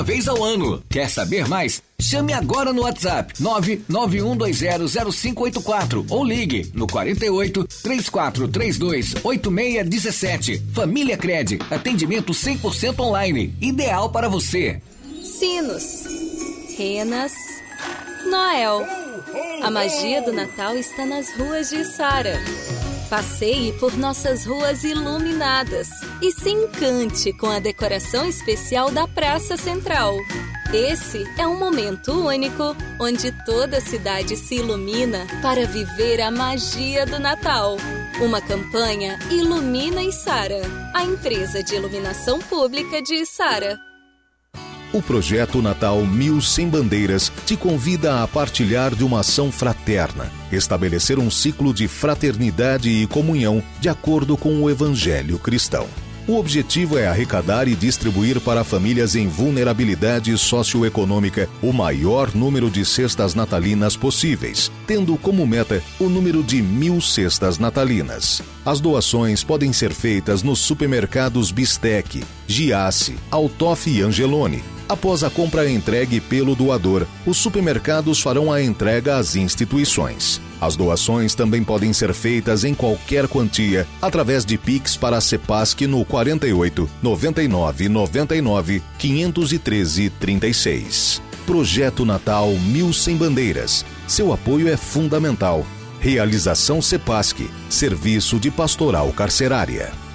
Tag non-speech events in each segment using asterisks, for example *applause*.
uma vez ao ano. Quer saber mais? Chame agora no WhatsApp 991200584 ou ligue no 48 3432 8617. Família Cred, atendimento 100% online, ideal para você. Sinos, renas, Noel. A magia do Natal está nas ruas de Sara. Passeie por nossas ruas iluminadas e se encante com a decoração especial da Praça Central. Esse é um momento único onde toda a cidade se ilumina para viver a magia do Natal. Uma campanha Ilumina Sara, a empresa de iluminação pública de Sara. O projeto Natal Mil Sem Bandeiras te convida a partilhar de uma ação fraterna, estabelecer um ciclo de fraternidade e comunhão de acordo com o Evangelho cristão. O objetivo é arrecadar e distribuir para famílias em vulnerabilidade socioeconômica o maior número de cestas natalinas possíveis, tendo como meta o número de mil cestas natalinas. As doações podem ser feitas nos supermercados Bistec, Giasse, Altoff e Angelone Após a compra entregue pelo doador, os supermercados farão a entrega às instituições. As doações também podem ser feitas em qualquer quantia através de Pix para a Cepasc no 48 99 99 513 36. Projeto Natal Mil Sem Bandeiras. Seu apoio é fundamental. Realização Cepasc, Serviço de Pastoral Carcerária.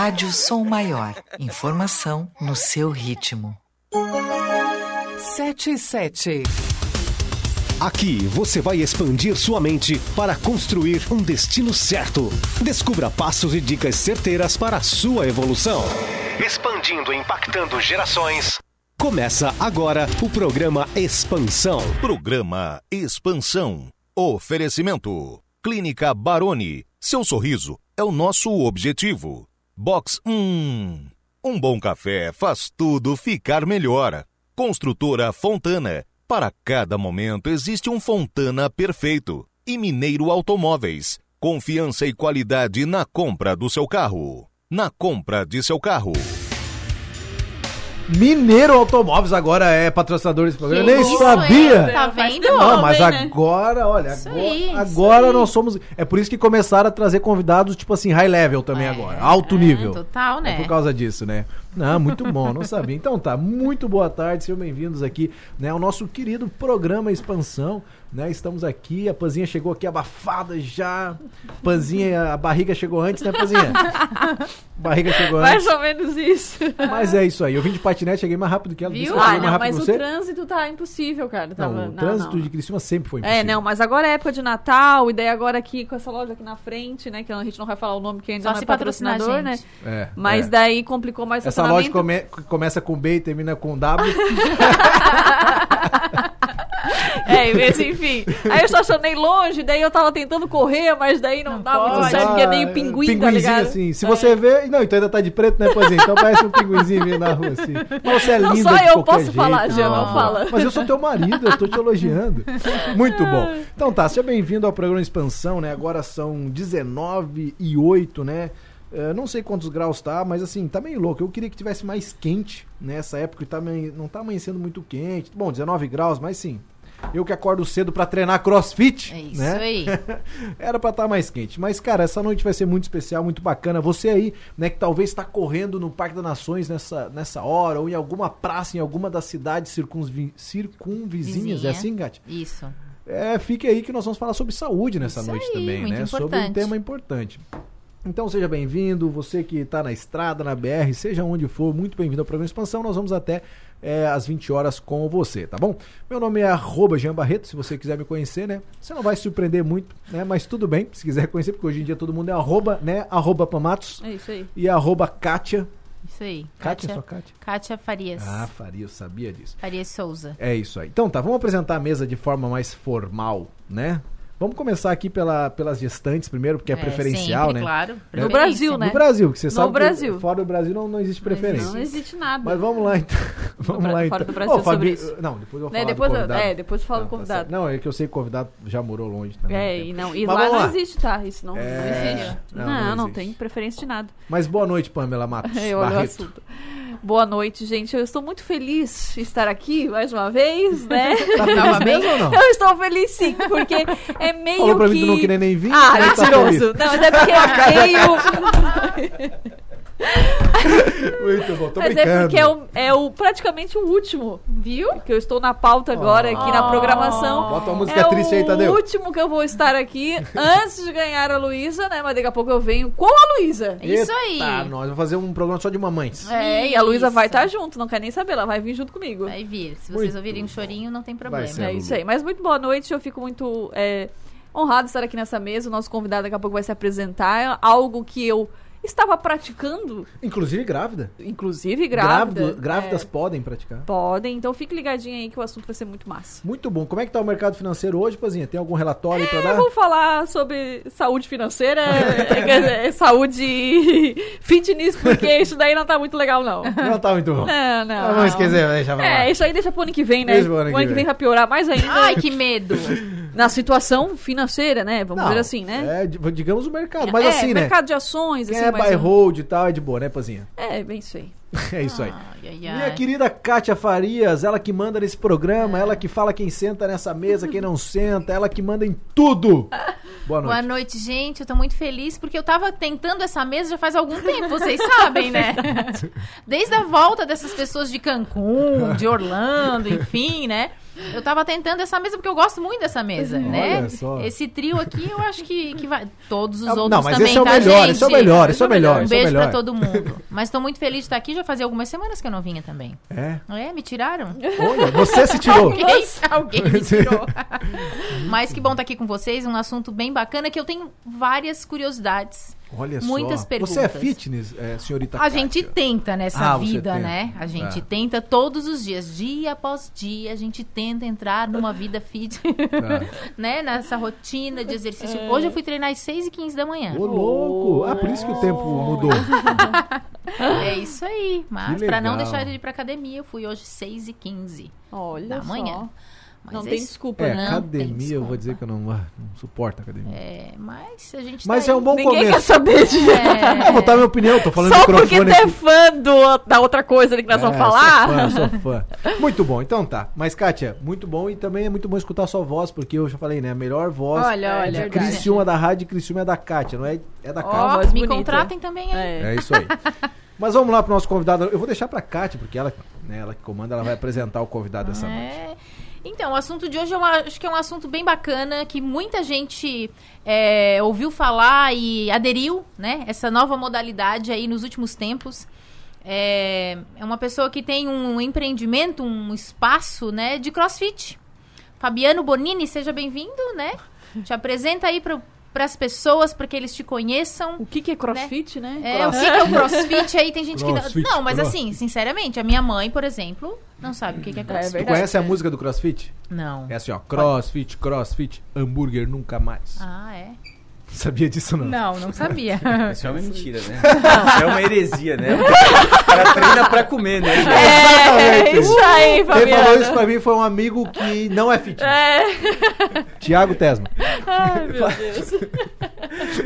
Rádio Som Maior. Informação no seu ritmo. 77. Aqui você vai expandir sua mente para construir um destino certo. Descubra passos e dicas certeiras para a sua evolução. Expandindo e impactando gerações. Começa agora o programa Expansão. Programa Expansão. Oferecimento. Clínica Baroni. Seu sorriso é o nosso objetivo. Box 1. Um bom café faz tudo ficar melhor. Construtora Fontana. Para cada momento existe um Fontana perfeito. E Mineiro Automóveis. Confiança e qualidade na compra do seu carro. Na compra de seu carro. Mineiro Automóveis agora é patrocinador desse programa. Eu nem isso, sabia. hein? Tá vendo? Não, mas né? agora, olha, Isso agora, aí, agora nós somos. É por isso que começaram a trazer convidados, tipo assim, high level também agora. Alto é, nível. total, né? É por causa disso, né? Não, muito bom, não sabia. Então tá, muito boa tarde, sejam bem-vindos aqui, né, ao nosso querido programa Expansão, né? Estamos aqui, a Panzinha chegou aqui abafada já. Panzinha, a barriga chegou antes, né, Panzinha? *laughs* barriga chegou antes. Mais ou menos isso. Mas é isso aí. Eu vim de patinete, cheguei mais rápido que ela. Viu? Ah, mais não, mas o você. trânsito tá impossível, cara. Não, Tava... o trânsito de Criciúma sempre foi impossível. É, não, mas agora é época de Natal, e daí agora aqui com essa loja aqui na frente, né? Que a gente não vai falar o nome que ainda Só não é patrocinador, né? É, Mas é. daí complicou mais o Essa loja come- começa com B e termina com W. *laughs* É, mas enfim. Aí eu estacionei longe, daí eu tava tentando correr, mas daí não, dava muito Pode. certo, porque é meio Ah, pinguim, tá ligado? assim. Se É. você vê. Não, então ainda tá de preto, né, Pozinho? Então parece um pinguinzinho vindo na rua, assim. Mas você é Não, linda só de eu qualquer posso jeito. falar, Jean, não Ah, fala. Mas eu sou teu marido, eu tô te elogiando. Muito bom. Então tá, seja bem-vindo ao programa Expansão, né? Agora são 19 e 8, né? Não sei quantos graus tá, mas assim, tá meio louco. Eu queria que tivesse mais quente nessa época, tá meio- não tá amanhecendo muito quente. Bom, 19 graus, mas sim. Eu que acordo cedo pra treinar crossfit. É isso né? aí. *laughs* Era pra estar mais quente. Mas, cara, essa noite vai ser muito especial, muito bacana. Você aí, né, que talvez está correndo no Parque das Nações nessa, nessa hora, ou em alguma praça, em alguma das cidades circunvi- circunvizinhas. Vizinha. É assim, Gatti? Isso. É, fique aí que nós vamos falar sobre saúde nessa Isso noite aí, também, né? Sobre um importante. tema importante. Então seja bem-vindo, você que está na estrada, na BR, seja onde for, muito bem-vindo ao programa Expansão. Nós vamos até é, às 20 horas com você, tá bom? Meu nome é arroba Jean Barreto, se você quiser me conhecer, né? Você não vai se surpreender muito, né? Mas tudo bem, se quiser conhecer, porque hoje em dia todo mundo é arroba, né? Arroba Pamatos É isso aí. e arroba Kátia. Isso aí. Kátia, só Kátia? Kátia Farias. Ah, Faria, eu sabia disso. Farias Souza. É isso aí. Então tá, vamos apresentar a mesa de forma mais formal, né? Vamos começar aqui pela, pelas gestantes primeiro, porque é, É, preferencial, sempre, né? claro. No Brasil, né? No Brasil, que você No sabe Brasil. que fora do Brasil não, não existe preferência. Não existe nada. Mas vamos lá então. *laughs* Vamos lá, então. fora do Brasil Ô, Fabi- sobre isso. Não, depois eu vou Né, falar depois do convidado. é, depois eu falo do Não, tá convidado. certo. não, é que eu sei que o convidado já morou longe também. É, né? e, não, e Mas lá não lá. existe, tá? Isso não, não É, existe. não, Não, não não, existe. tem preferência de nada. Mas boa noite, Pamela Matos. *laughs* Eu olho o Barreto. assunto. Boa noite, gente. Eu estou muito feliz de estar aqui mais uma vez, né? *laughs* Tá feliz mesmo ou não? Eu estou feliz sim, porque é meio *laughs* Falou pra que... mim que não queria nem vir, Ah, tá mentiroso. não, mas é porque é meio... *laughs* *laughs* Muito bom, tô mas brincando. é porque é, o, é o, praticamente o último, viu? Que eu estou na pauta agora, aqui na programação. Bota uma música é triste aí, o Tadeu. último que eu vou estar aqui antes de ganhar a Luísa, né? Mas daqui a pouco eu venho com a Luísa. Isso aí. Tá, nós vamos fazer um programa só de mamães. É, e a Luísa Isso. vai estar junto, não quer nem saber, ela vai vir junto comigo. Vai vir. Se vocês Muito ouvirem um chorinho, não tem problema. É isso aí. Mas muito boa noite, eu fico muito é, honrado de estar aqui nessa mesa. O nosso convidado daqui a pouco vai se apresentar. Algo que eu estava praticando, Inclusive grávida. inclusive grávida. Grávido- Grávidas É, podem praticar. podem, então fique ligadinho aí que o assunto vai ser muito massa. Muito bom. Como é que tá o mercado financeiro hoje, Pazinha? Tem algum relatório pra Eu dar? vou falar sobre saúde financeira, *laughs* é, dizer, saúde fitness, porque isso daí não tá muito legal, não. Não tá muito bom. Não, não. Ah, vamos esquecer, deixa pra lá. É, isso aí deixa pro ano que vem, né? Deixa pro ano o que ano que vem. vem vai piorar mais ainda. Ai, que medo. *laughs* Na situação financeira, né? Vamos Não, dizer assim, né? É, di- digamos o mercado. Mas é, assim, né? mercado de ações, Quem assim, é buy um- hold e tal é de boa, né, Pazinha? É, bem isso aí. *laughs* É isso aí. Ai, ai, Minha querida Kátia Farias, ela que manda nesse programa, ela que fala quem senta nessa mesa, quem não senta, ela que manda em tudo. *laughs* Boa noite. Boa noite, gente. Eu tô muito feliz porque eu tava tentando essa mesa já faz algum tempo, vocês sabem, né? *laughs* Desde a volta dessas pessoas de Cancún, de Orlando, enfim, né? Eu tava tentando essa mesa porque eu gosto muito dessa mesa, né? Olha só. Esse trio aqui eu acho que, que vai. Todos os Não, outros mas também, esse é o tá, melhor, gente? esse é o melhor, esse é o melhor, Um é beijo melhor. pra todo mundo. Mas tô muito feliz de estar aqui. Já fazia algumas semanas que eu não vinha também. É. É, me tiraram? Olha, você se tirou. *laughs* Alguém, alguém me tirou. Mas que bom estar aqui com vocês. Um assunto bem bacana que eu tenho várias curiosidades. Olha Muitas só. perguntas. Você é fitness, é, senhorita A gente Kátia? tenta nessa Ah, vida, né? A gente É. tenta todos os dias, dia após dia, a gente tenta entrar numa vida fit, Ah. *laughs* *laughs* né? Nessa rotina de exercício. Hoje eu fui treinar às 6 e 15 da manhã. Ô, louco. Ah, por isso que o tempo mudou. *laughs* É isso aí. Mas pra não deixar de ir pra academia, eu fui hoje 6 e 15 Olha da só. Mas Não é tem isso. desculpa, É, né? Não academia, tem eu vou dizer que eu não, ah, não suporto academia. É, mas a gente Mas tá é um bom Ninguém quer começo. saber de... É, Eu vou dar minha opinião, tô falando Só porque tu é fã do, da outra coisa que nós vamos É, falar. Sou fã, sou *laughs* fã. Muito bom, então tá. Mas, Kátia, muito bom e também é muito bom escutar a sua voz, porque eu já falei, né? A melhor voz Olha, É olha. de verdade. Criciúma da rádio e Criciúma é da Kátia, não é? É da Ó, Kátia. voz me bonita. contratem também aí. É. É isso aí. *laughs* Mas vamos lá pro nosso convidado. Eu vou deixar pra Kátia, porque ela, né, ela que comanda, ela vai apresentar o convidado dessa noite. É. Então, o assunto de hoje eu acho que é um assunto bem bacana, que muita gente é, ouviu falar e aderiu, né? Essa nova modalidade aí nos últimos tempos. É, é uma pessoa que tem um empreendimento, um espaço, né, de crossfit. Fabiano Bonini, seja bem-vindo, né? Te apresenta aí para as pessoas, para que eles te conheçam. O que, que é crossfit, né? É, o que, que é o crossfit aí? Tem gente Crossfit, que. Não, mas cross. assim, sinceramente, a minha mãe, por exemplo, não sabe o que, que é crossfit. Tu verdade. conhece a música do CrossFit? Não. É assim, ó. Crossfit, crossfit, hambúrguer nunca mais. Ah, é? Sabia disso não? Não, não sabia. *laughs* Isso é uma mentira, né? Isso é uma heresia, né? O cara treina pra comer, né? gente? É, isso aí, Quem Fabiano. falou isso pra mim foi um amigo que não é fitness. É. Tiago Tesma. Ai, meu Deus.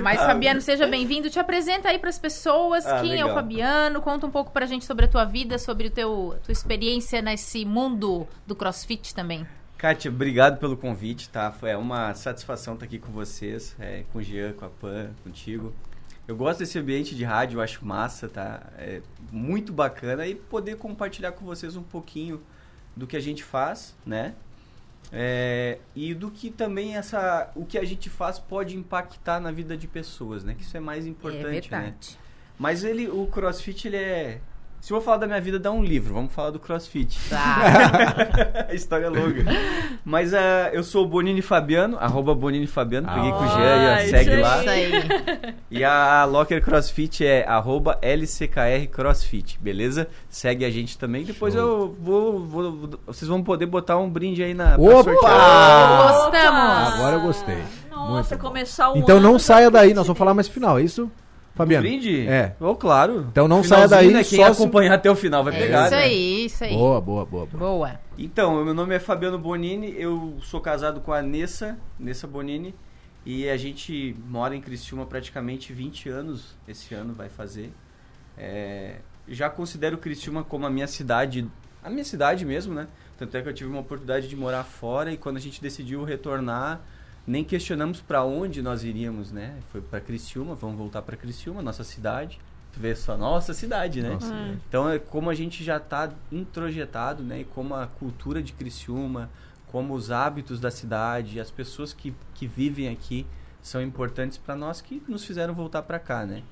Mas, Fabiano, seja bem-vindo. Te apresenta aí pras pessoas. Ah, Quem é o legal. Fabiano? Conta um pouco pra gente sobre a tua vida, sobre o teu tua experiência nesse mundo do crossfit também. Kátia, obrigado pelo convite, tá? Foi é uma satisfação estar aqui com vocês, é, com o Jean, com a Pan, contigo. Eu gosto desse ambiente de rádio, eu acho massa, tá? É muito bacana e poder compartilhar com vocês um pouquinho do que a gente faz, né? É, e do que também essa, o que a gente faz pode impactar na vida de pessoas, né? Que isso é mais importante, né? Mas ele, o CrossFit, ele é. Se eu vou falar da minha vida, dá um livro. Vamos falar do CrossFit. Tá. *laughs* A história é longa. Mas ah, eu sou o Bonini Fabiano, arroba Bonini Fabiano. Peguei com o Jean, Ah, e segue isso lá. Isso aí. E a Locker CrossFit é arroba LCKR CrossFit, beleza? Segue a gente também. Depois eu vou, vou- Vocês vão poder botar um brinde aí na. Opa! Gostamos. Agora eu gostei. Nossa, começar um Então não saia daí, nós vamos falar mais final, é isso? Fabiano. Brinde? É. Oh, claro. Então não saia daí Né? Quem só se- acompanhar até o final vai É pegar, isso né? aí, isso aí. Boa, boa, boa, boa. Boa. Então, meu nome é Fabiano Bonini, eu sou casado com a Nessa, Nessa Bonini, e a gente mora em Criciúma praticamente 20 anos, esse ano vai fazer. É, já considero Criciúma como a minha cidade, a minha cidade mesmo, né? Tanto é que eu tive uma oportunidade de morar fora e quando a gente decidiu retornar, nem questionamos para onde nós iríamos, né? Foi para Criciúma, vamos voltar para Criciúma, nossa cidade. Tu vê só, nossa cidade, né? Nossa, Hum. Então, é como a gente já está introjetado, né? E como a cultura de Criciúma, como os hábitos da cidade, as pessoas que, que vivem aqui são importantes para nós que nos fizeram voltar para cá, né?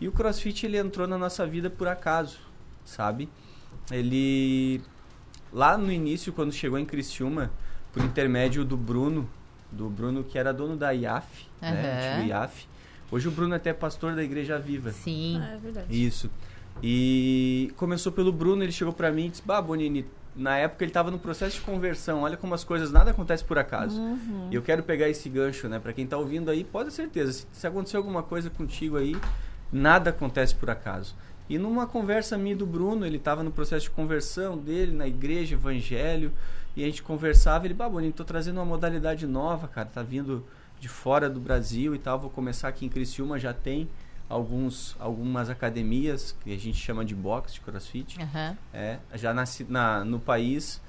E o CrossFit ele entrou na nossa vida por acaso, sabe? Ele lá no início quando chegou em Criciúma, por intermédio do Bruno, do Bruno que era dono da IAF, né? Aham. Antigo IAF. Hoje o Bruno é até pastor da Igreja Viva. Sim. É verdade. Isso. E começou pelo Bruno, ele chegou pra mim e disse: Bah, Bonini, na época ele tava no processo de conversão. Olha como as coisas, nada acontece por acaso. Uhum. E eu quero pegar esse gancho, né? Pra quem tá ouvindo aí, pode ter certeza. Se, se acontecer alguma coisa contigo aí, nada acontece por acaso. E numa conversa minha do Bruno, ele tava no processo de conversão dele, na igreja, evangelho. E a gente conversava, ele, bah, Bonini, tô trazendo uma modalidade nova, cara. Tá vindo de fora do Brasil e tal. Vou começar aqui em Criciúma, já tem alguns, algumas academias que a gente chama de boxe, de crossfit, Aham. é, já na, ci- na, no país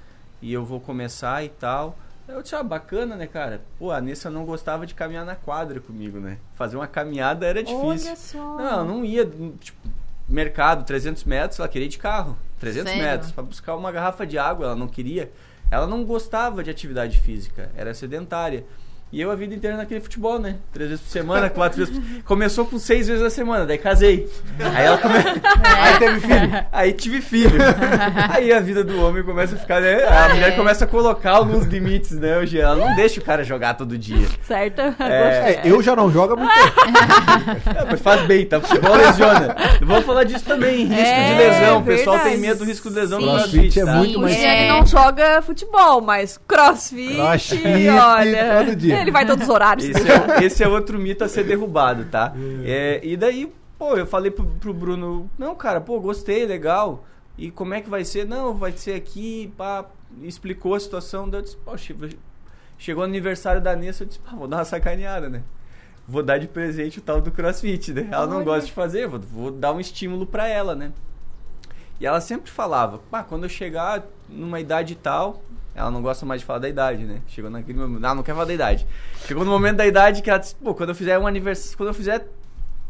e eu vou começar e tal. Eu disse, ah, bacana, né, cara? Pô, a Nessa não gostava de caminhar na quadra comigo, né? Fazer uma caminhada era difícil. Olha só. Não, não ia, tipo, mercado, 300 metros, ela queria ir de carro. 300 Sério? metros, para buscar uma garrafa de água, ela não queria. Ela não gostava de atividade física, era sedentária. E eu a vida inteira naquele futebol, né? Três vezes por semana, quatro vezes por... Começou com seis vezes a semana, daí casei. Aí ela come... *laughs* Aí teve filho. Aí tive filho. Aí a vida do homem começa a ficar, né? A mulher começa a colocar alguns limites, né? Hoje ela não deixa o cara jogar todo dia. Certo? É, É, eu já não jogo há muito tempo. é, mas faz bem, tá? Futebol lesiona. Vamos falar disso também, risco É, de lesão. O pessoal verdade. tem medo do risco de lesão Sim. no Crossfit é tá? muito O mais- Jeane É. não joga futebol, mas crossfit, Crossfit, olha. todo dia. *laughs* Ele vai todos os horários. Esse é, esse é outro mito a ser derrubado, tá? É, e daí, pô, eu falei pro, pro Bruno, não, cara, pô, gostei, legal. E como é que vai ser? Não, vai ser aqui, pá. Explicou a situação, daí eu disse, poxa, chegou o aniversário da Nessa, eu disse, pá, vou dar uma sacaneada, né? Vou dar de presente o tal do crossfit, né? Ela não Olha. gosta de fazer, vou, vou dar um estímulo pra ela, né? E ela sempre falava, pá, quando eu chegar numa idade tal, ela não gosta mais de falar da idade, né? Chegou naquele momento, não, não quer falar da idade. Chegou no momento da idade que ela disse, pô, quando eu fizer um aniversário, quando eu fizer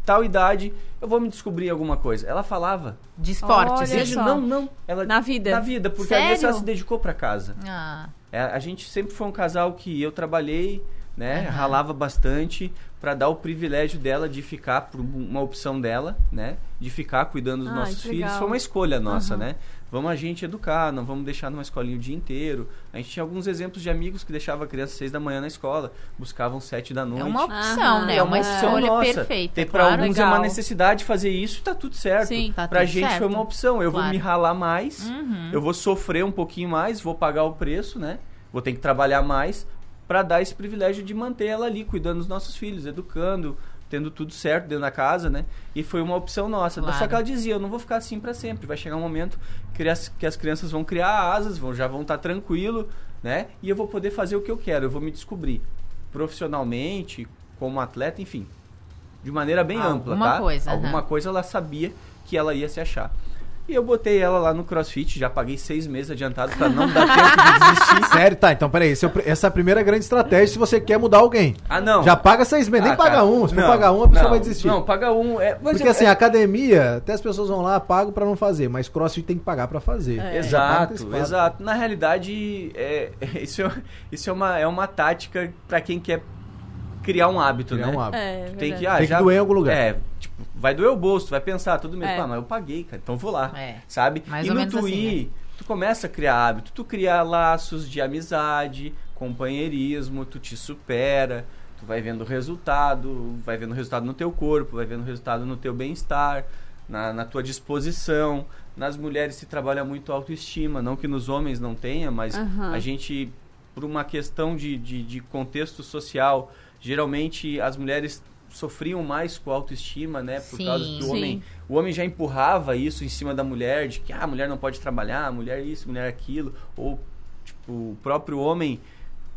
tal idade, eu vou me descobrir alguma coisa. Ela falava, De esporte, Olha seja, só. não, não, ela Na vida. Na vida, porque a Sério? Nessa ela se dedicou pra casa. Ah, É, a gente sempre foi um casal que eu trabalhei, né, Aham. ralava bastante pra dar o privilégio dela de ficar por uma opção dela, né, de ficar cuidando dos Ai, nossos filhos. Foi uma escolha nossa, Aham. né? Vamos a gente educar, não vamos deixar numa escolinha o dia inteiro. A gente tinha alguns exemplos de amigos que deixavam a criança seis da manhã na escola, buscavam sete da noite. é uma opção, Aham. né? É uma escolha nossa. perfeita. Pra claro. alguns é uma Legal. necessidade de fazer isso e tá tudo certo. Sim. Tá pra tudo gente certo. foi uma opção. Eu Claro. vou me ralar mais, Uhum. eu vou sofrer um pouquinho mais, vou pagar o preço, né? Vou ter que trabalhar mais pra dar esse privilégio de manter ela ali, cuidando dos nossos filhos, educando, tendo tudo certo dentro da casa, né? E foi uma opção nossa. Claro. Só que ela dizia, eu não vou ficar assim pra sempre. Vai chegar um momento que as, que as crianças vão criar asas, vão, já vão estar tranquilo, né? E eu vou poder fazer o que eu quero, eu vou me descobrir profissionalmente, como atleta, enfim. De maneira bem ampla, Alguma tá? coisa, Alguma aham. coisa ela sabia que ela ia se achar. E eu botei ela lá no CrossFit, já paguei seis meses adiantado pra não dar tempo de desistir. *laughs* Sério, tá, então peraí. esse é o pr- essa é a primeira grande estratégia se você quer mudar alguém. Ah, não. Já paga seis meses, nem Ah, paga cara, um. Se for não, pagar um, a pessoa não, vai desistir. Não, paga um. É, mas Porque é- assim, é- academia, até as pessoas vão lá, pagam pra não fazer, mas crossfit tem que pagar pra fazer. É. Já paga Exato, antecipado. exato. Na realidade, é, *laughs* isso, é, isso é, uma, é uma tática pra quem quer criar um hábito, Criar né? um hábito. É, Tu tem que, ah, Tem que já, doer em algum lugar. É, tipo, vai doer o bolso, tu vai pensar todo mês, É. pá, mas eu paguei, cara, então vou lá, É. sabe? Mais e ou no tu assim, ir, tu começa a criar hábito, tu cria laços de amizade, companheirismo, tu te supera, tu vai vendo o resultado, vai vendo o resultado no teu corpo, vai vendo o resultado no teu bem-estar, na, na tua disposição. Nas mulheres se trabalha muito autoestima, não que nos homens não tenha, mas Aham. a gente, por uma questão de, de, de contexto social, geralmente as mulheres sofriam mais com a autoestima, né? Por Sim. causa que o Sim. homem, o homem já empurrava isso em cima da mulher, de que ah, a mulher não pode trabalhar, a mulher isso, mulher aquilo, ou tipo, o próprio homem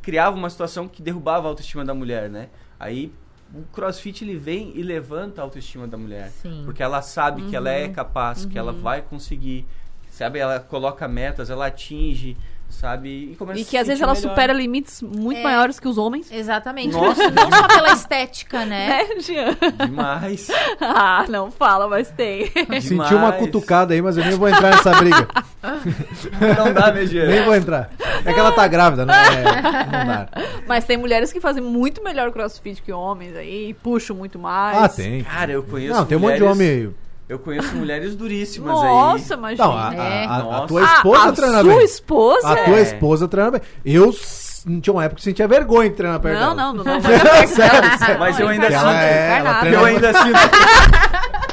criava uma situação que derrubava a autoestima da mulher, né? Aí o CrossFit ele vem e levanta a autoestima da mulher, Sim. porque ela sabe que ela é Uhum. capaz, que ela vai conseguir, sabe? Ela coloca metas, ela atinge, sabe? E, começa E que às vezes sentir ela melhor. supera limites muito É. maiores que os homens. Exatamente. Nossa. Não só pela estética, né? *laughs* Né, Jean? demais. *laughs* Ah, não fala, mas tem. Senti uma Demais. cutucada aí, mas eu nem vou entrar nessa briga. *laughs* Não dá, né, Jean? nem vou entrar. É que ela tá grávida, não é? Não dá. Mas tem mulheres que fazem muito melhor crossfit que homens aí, e puxam muito mais. Ah, tem. Cara, eu conheço Não, tem um monte de homem. Eu conheço mulheres duríssimas Nossa, aí. imagina. Não, a, a- É. a- a Nossa. tua Ah, esposa a treina sua bem. esposa A é- tua esposa treina bem. Eu tinha uma época que sentia vergonha de treinar perto Não, dela. não, não, não. *laughs* Sério, sério. Mas eu ainda Ela sinto. é- ela nada. treina- Eu ainda sinto.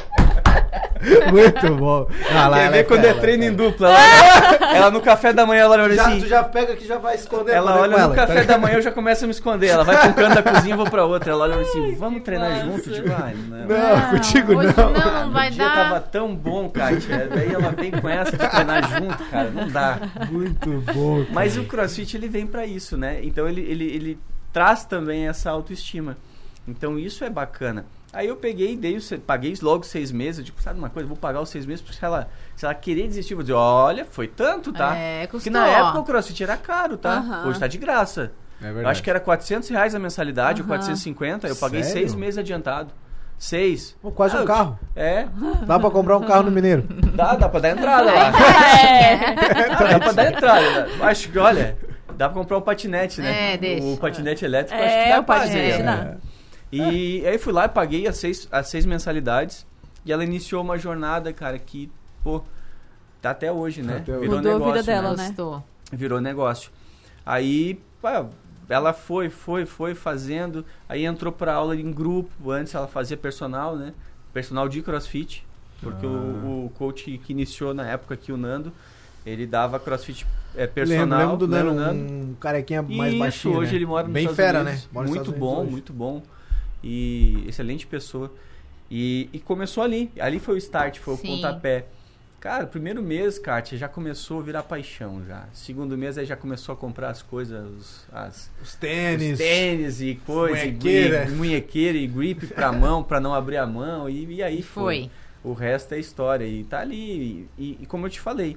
*laughs* Muito bom. Ah, lá, Quer ela ver quando fera, é treino ela em dupla? Ela, *laughs* ela no café da manhã, ela olha Já, assim. tu já pega que já vai esconder. Ela pra olha no ela, café tá da manhã, eu já começo a me esconder. Ela vai um canto da cozinha, eu vou pra outra. Ela olha assim, vamos treinar junto? Eu digo, ai, não. Não, contigo hoje não. não, Ah, não vai o dia dar. tava tão bom, Kátia. Daí ela vem com essa de treinar junto, cara. Não dá. Muito bom. cara. Mas o CrossFit ele vem pra isso, né? Então ele, ele, ele traz também essa autoestima. Então isso é bacana. Aí eu peguei, dei, o se- paguei logo seis meses. Eu digo, sabe uma coisa? Vou pagar os seis meses porque se ela, se ela querer desistir, eu vou dizer, olha, foi tanto, tá? É, Porque custou. na época o CrossFit era caro, tá? Aham. Hoje tá de graça. É verdade. Eu acho que era 400 reais a mensalidade, ou Aham. 450. Eu paguei Sério? seis meses adiantado. Seis. Pô, quase Ah, um carro. É, Dá pra comprar um carro no Mineiro. dá, dá pra dar entrada lá. *laughs* É. Dá pra dar entrada. Acho que, olha, dá pra comprar um patinete, né? É, deixa. O patinete elétrico, É, acho que dá o pra patinete fazer, dá. Né? E aí fui lá e paguei as seis, as seis mensalidades. E ela iniciou uma jornada, cara, que, pô, tá até hoje, né? Até hoje. Virou Mudou a negócio, vida dela, né? né? Gostou. Virou negócio. Aí, pá, ela foi, foi, foi fazendo. Aí entrou pra aula em grupo. Antes ela fazia personal, né? Personal de crossfit. Porque Ah. o, o coach que iniciou na época aqui, o Nando, ele dava crossfit é, personal. Lembro, lembro do lembra Nando, Nando? um carequinha mais Isso, baixinho, hoje né? ele mora nos Bem Estados fera, Unidos. né? Mora Muito bom, muito bom. E excelente pessoa. E, e começou ali. Ali foi o start, foi Sim. o pontapé. Cara, primeiro mês, Kátia, já começou a virar paixão já. Segundo mês, aí já começou a comprar as coisas, os- as, Os os tênis. tênis e coisa, e munhequeira. grip, munhequeira e grip pra *laughs* mão, pra não abrir a mão. E, e aí E foi. O resto é história. E tá ali. E, e como eu te falei,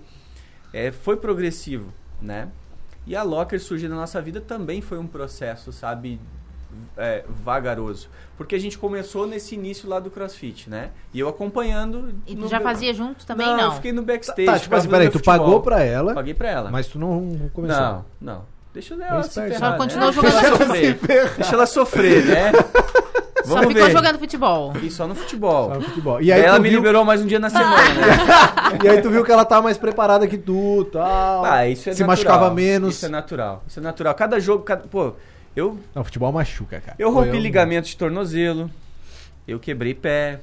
é, foi progressivo, né? E a Locker surgir na nossa vida também foi um processo, sabe? É, vagaroso. Porque a gente começou nesse início lá do CrossFit, né? E eu acompanhando. E tu já be- fazia junto também, não? não? eu fiquei no backstage. Tá, tipo assim, peraí, tu futebol. pagou pra ela, Paguei pra ela. mas tu não começou. Não, não. Deixa ela se esperto. ferrar, Só continuou né? jogando Deixa ela sofrer. Deixa ela sofrer, né? *laughs* Só Vamos ficou ver. jogando futebol. E só no futebol. Só no futebol. E aí, ela me viu, liberou mais um dia na semana, né? *laughs* e aí tu viu que ela tá mais preparada que tu, tal. Ah, isso é Se natural. machucava menos. Isso é natural. Isso é natural. Cada jogo, cada... pô, eu Não, futebol machuca, cara. eu rompi ligamento de tornozelo. Eu quebrei pé.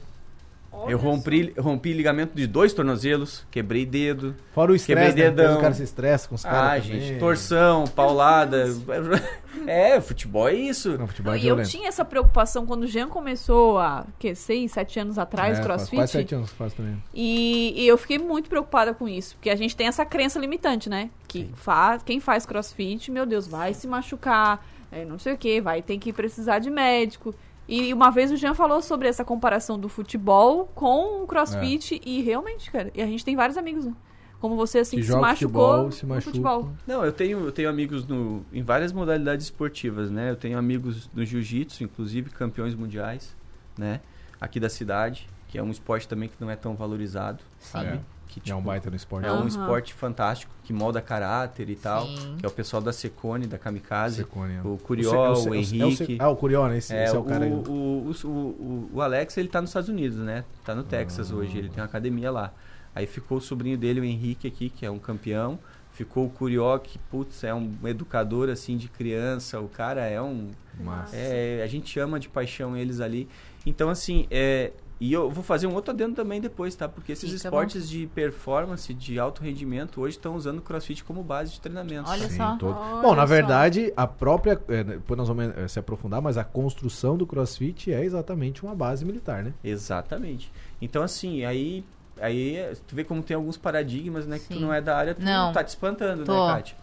eu rompi, rompi ligamento de dois tornozelos, quebrei dedo. Fora o Quebrei estresse, né? Vezes dedão. O cara se estressa com os Ah, caras gente, também. torção, paulada. *laughs* É, futebol é isso. Não, futebol é e eu violento. tinha essa preocupação quando o Jean começou há, que, seis, sete anos atrás, É, faz crossfit. Quase sete anos que faz também. E, e eu fiquei muito preocupada com isso, porque a gente tem essa crença limitante, né? Que faz, quem faz crossfit, meu Deus, vai se machucar, é, não sei o que, vai ter que precisar de médico. E uma vez o Jean falou sobre essa comparação do futebol com o crossfit, e realmente, cara, e a gente tem vários amigos, né? Como você, assim, Que que, se machucou futebol, se machuca. futebol. Não, eu tenho, eu tenho amigos no, em várias modalidades esportivas, né? Eu tenho amigos no jiu-jitsu, inclusive campeões mundiais, né? Aqui da cidade, que é um esporte também que não é tão valorizado, sabe? É. Que, É um tipo, baita no esporte. É um esporte fantástico, que molda caráter e tal. Sim. Que é o pessoal da Secone, da Kamikaze. Secone, é. O Curió, Se- o, é se- Henrique. Ah, o Curió, né? Esse, É, esse é o o, cara aí. o, o, o, o Alex, ele tá nos Estados Unidos, né? Tá no Texas hoje, ele tem uma academia lá. Aí ficou o sobrinho dele, o Henrique, aqui, que é um campeão. Ficou o Curió, que, putz, é um educador, assim, de criança. O cara é um... Massa. É, a gente ama de paixão eles ali. Então, assim, é, E eu vou fazer um outro adendo também depois, tá? Porque esses Fica esportes de performance, de alto rendimento, hoje estão usando o crossfit como base de treinamento. Olha Sim, só. todo- Olha Bom, na só. verdade, a própria. é, Depois nós vamos é, se aprofundar, mas a construção do crossfit é exatamente uma base militar, né? Exatamente. Então, assim, aí, aí tu vê como tem alguns paradigmas, né? Que tu Sim. não é da área, tu Não. tá te espantando, Tô. né, Kátia?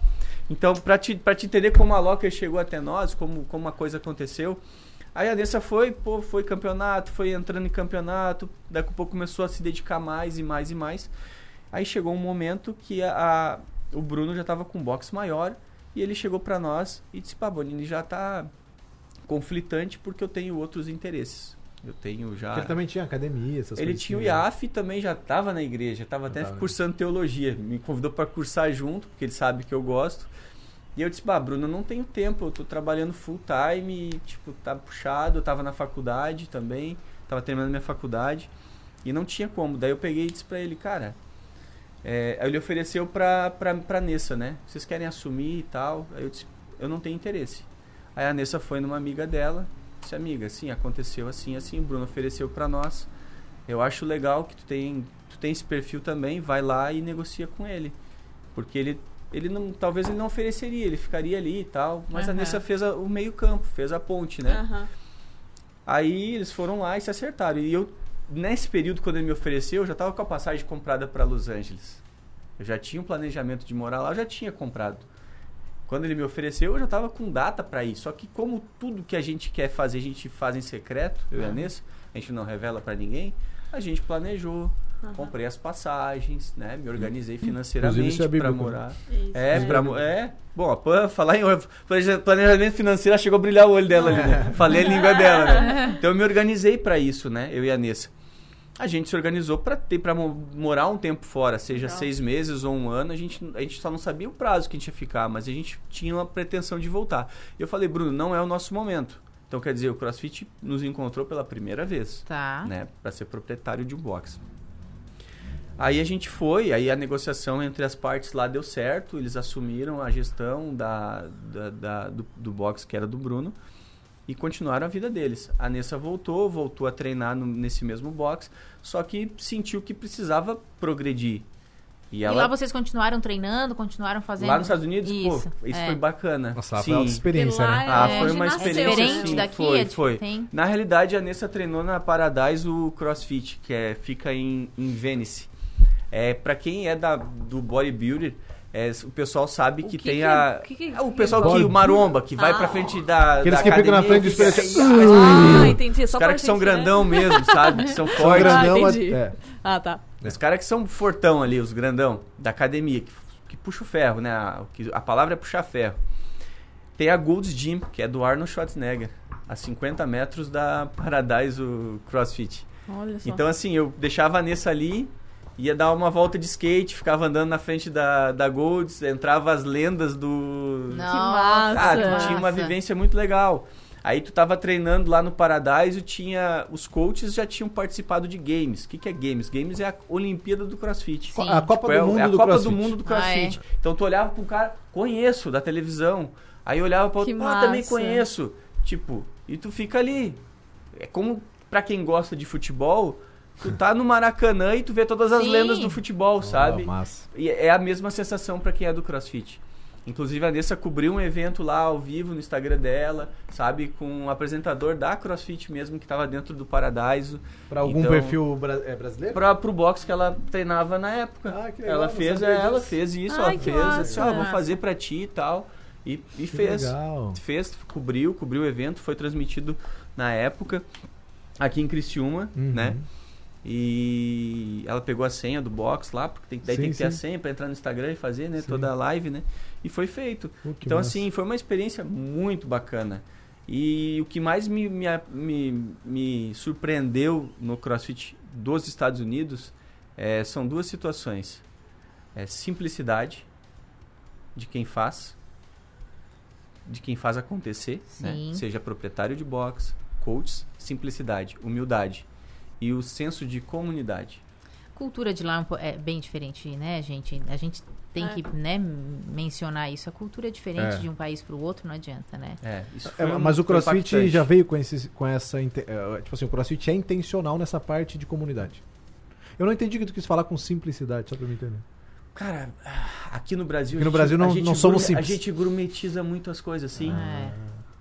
Então, pra te, pra te entender como a Locker chegou até nós, como, como a coisa aconteceu, aí a Nessa foi, pô, foi campeonato, foi entrando em campeonato, daqui a pouco começou a se dedicar mais e mais e mais. Aí chegou um momento que a, a- o Bruno já tava com um box maior e ele chegou pra nós e disse, pá, Bonini, já tá conflitante porque eu tenho outros interesses. Eu tenho já... Porque ele também tinha academia, essas Ele tinha o né? IAF e também já estava na igreja, estava até Tava. cursando teologia. Me convidou para cursar junto, porque ele sabe que eu gosto. E eu disse, bah, Bruno, não tenho tempo, eu tô trabalhando full time, e, tipo, tá puxado, eu tava na faculdade também, tava terminando minha faculdade, e não tinha como. Daí eu peguei e disse pra ele, cara, é, ele ofereceu pra, pra, pra Nessa, né? Vocês querem assumir e tal? Aí eu disse, eu não tenho interesse. Aí a Nessa foi numa amiga dela, disse, amiga, sim, aconteceu assim, assim, o Bruno ofereceu pra nós. Eu acho legal que tu tem, tu tem esse perfil também, vai lá e negocia com ele. Porque ele, ele não, talvez ele não ofereceria, ele ficaria ali e tal. Mas a Aham. Nessa fez a- o meio campo, fez a ponte, né? Aham. Aí eles foram lá e se acertaram. E eu, nesse período, quando ele me ofereceu, eu já estava com a passagem comprada para Los Angeles. Eu já tinha um planejamento de morar lá, eu já tinha comprado. Quando ele me ofereceu, eu já estava com data para ir. Só que como tudo que a gente quer fazer, a gente faz em secreto, eu e a Nessa, a gente não revela para ninguém, a gente planejou, comprei as passagens, né? Me organizei financeiramente é para morar. Isso. É, pra, mo- é. Bom, a Pan, falar em planeja- planejamento financeiro, ela chegou a brilhar o olho dela ali, né? Falei a língua dela, né? *laughs* Então eu me organizei pra isso, né? Eu e a Nessa. A gente se organizou pra ter para morar um tempo fora, seja Legal. seis meses ou um ano. A gente, a gente só não sabia o prazo que a gente ia ficar, mas a gente tinha uma pretensão de voltar. E eu falei, Bruno, não é o nosso momento. Então quer dizer, o CrossFit nos encontrou pela primeira vez Tá. né, para ser proprietário de um box. Aí a gente foi, aí a negociação entre as partes lá deu certo, eles assumiram a gestão da, da- da- do, do box que era do Bruno e continuaram a vida deles. A Nessa voltou, voltou a treinar no- nesse mesmo box, só que sentiu que precisava progredir. E E ela, lá vocês continuaram treinando, continuaram fazendo. lá nos Estados Unidos, Isso, pô, isso é. foi bacana. Nossa, Sim. foi alta experiência, lá né? Ah, É, foi uma experiência Diferente assim, daqui, foi, é foi. tem- Na realidade, a Nessa treinou na Paradise o CrossFit, que é, fica em, em Venice. É, para quem é da, do bodybuilder, é, o pessoal sabe O que, que tem que- a... que que- é o pessoal que, o maromba, que vai Ah. pra frente da Aqueles da que ficam na academia, frente fica- espelhos. Ah, entendi. Os caras que são né? grandão mesmo, sabe? Que são Só *laughs* fortes. grandão, entendi. é. Ah, tá. Os caras que são fortão ali, os grandão, da academia, que, que puxa o ferro, né? A, o que- a palavra é puxar ferro. Tem a Gold's Gym, que é do Arnold Schwarzenegger, a 50 metros da Paradise o CrossFit. Olha só. Então, assim, eu deixava a Nessa ali, ia dar uma volta de skate, ficava andando na frente da, da Golds, entrava as lendas do. Nossa, massa. Cara, tu tinha uma vivência muito legal. Aí tu tava treinando lá no Paradise, tinha os coaches já tinham participado de games. O que, que é games? Games é a Olimpíada do CrossFit. Sim. A Copa Tipo, é, do Mundo é a do Copa CrossFit. do Mundo do Ah, CrossFit. Então tu olhava pro cara, conheço da televisão. Aí eu olhava Que outro, ah, também conheço. Tipo, e tu fica ali. É como pra quem gosta de futebol, tu tá no Maracanã e tu vê todas as Sim. lendas do futebol, sabe? Ah, massa. E é a mesma sensação pra quem é do CrossFit. Inclusive a Nessa cobriu um evento lá ao vivo no Instagram dela, sabe, com um apresentador da CrossFit mesmo que tava dentro do Paradise. Pra algum Então, perfil bra- é, brasileiro? Pra, pro box que ela treinava na época. Ah, que legal, ela fez, é, ela fez isso, Ai, ela fez, massa. assim, ó, vou fazer pra ti e tal. E, e fez. legal. Fez, cobriu, cobriu o evento, foi transmitido na época aqui em Criciúma, Uhum. né? E ela pegou a senha do box lá, porque tem, daí Sim, tem que ter a senha pra entrar no Instagram e fazer, né? Sim. Toda a live, né? E foi feito. Então, massa. assim, foi uma experiência muito bacana. E o que mais me, me, me, me surpreendeu no CrossFit dos Estados Unidos é, são duas situações. É simplicidade de quem faz, de quem faz acontecer, né? Seja proprietário de box, coach, simplicidade, humildade e o senso de comunidade. cultura de lá é um é bem diferente, né, gente? A gente tem É. que né, mencionar isso. A cultura é diferente É. de um país para o outro, não adianta, né? É, isso É, foi um- mas o CrossFit impactante. já veio com, esse, com essa. eh, Tipo assim, o CrossFit é intencional nessa parte de comunidade. Eu não entendi o que tu quis falar com simplicidade, só pra me entender. Cara, aqui no Brasil. Aqui no a gente- Brasil não- a gente não somos simples. A gente gourmetiza muito as coisas, assim. É.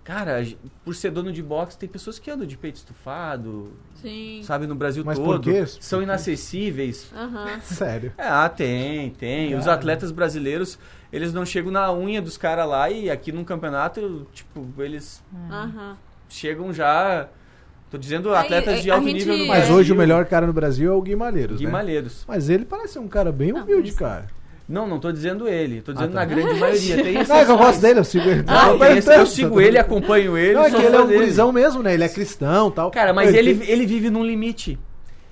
Cara, por ser dono de boxe, tem pessoas que andam de peito estufado, Sim. sabe, no Brasil Mas por todo. quê? São inacessíveis. Aham. *laughs* Sério. Ah, tem, tem. Os Cara. atletas brasileiros, eles não chegam na unha dos caras lá e aqui num campeonato, tipo, eles Aham. chegam já. Tô dizendo Aí, atletas de a alto gente- nível no Mas Brasil. hoje o melhor cara no Brasil é o Gui Malheiros, Gui né? Mas ele parece ser um cara bem Não, humilde, mas- cara. Não, não tô dizendo ele. Tô dizendo tá. na grande maioria. Tem *laughs* Não, é que eu gosto dele, eu sigo ele. Ah, tem esse- eu sigo ele, acompanho ele. Não, é que ele é um gurizão mesmo, né? Ele é cristão e tal. Cara, mas Eu ele, ele vive num limite.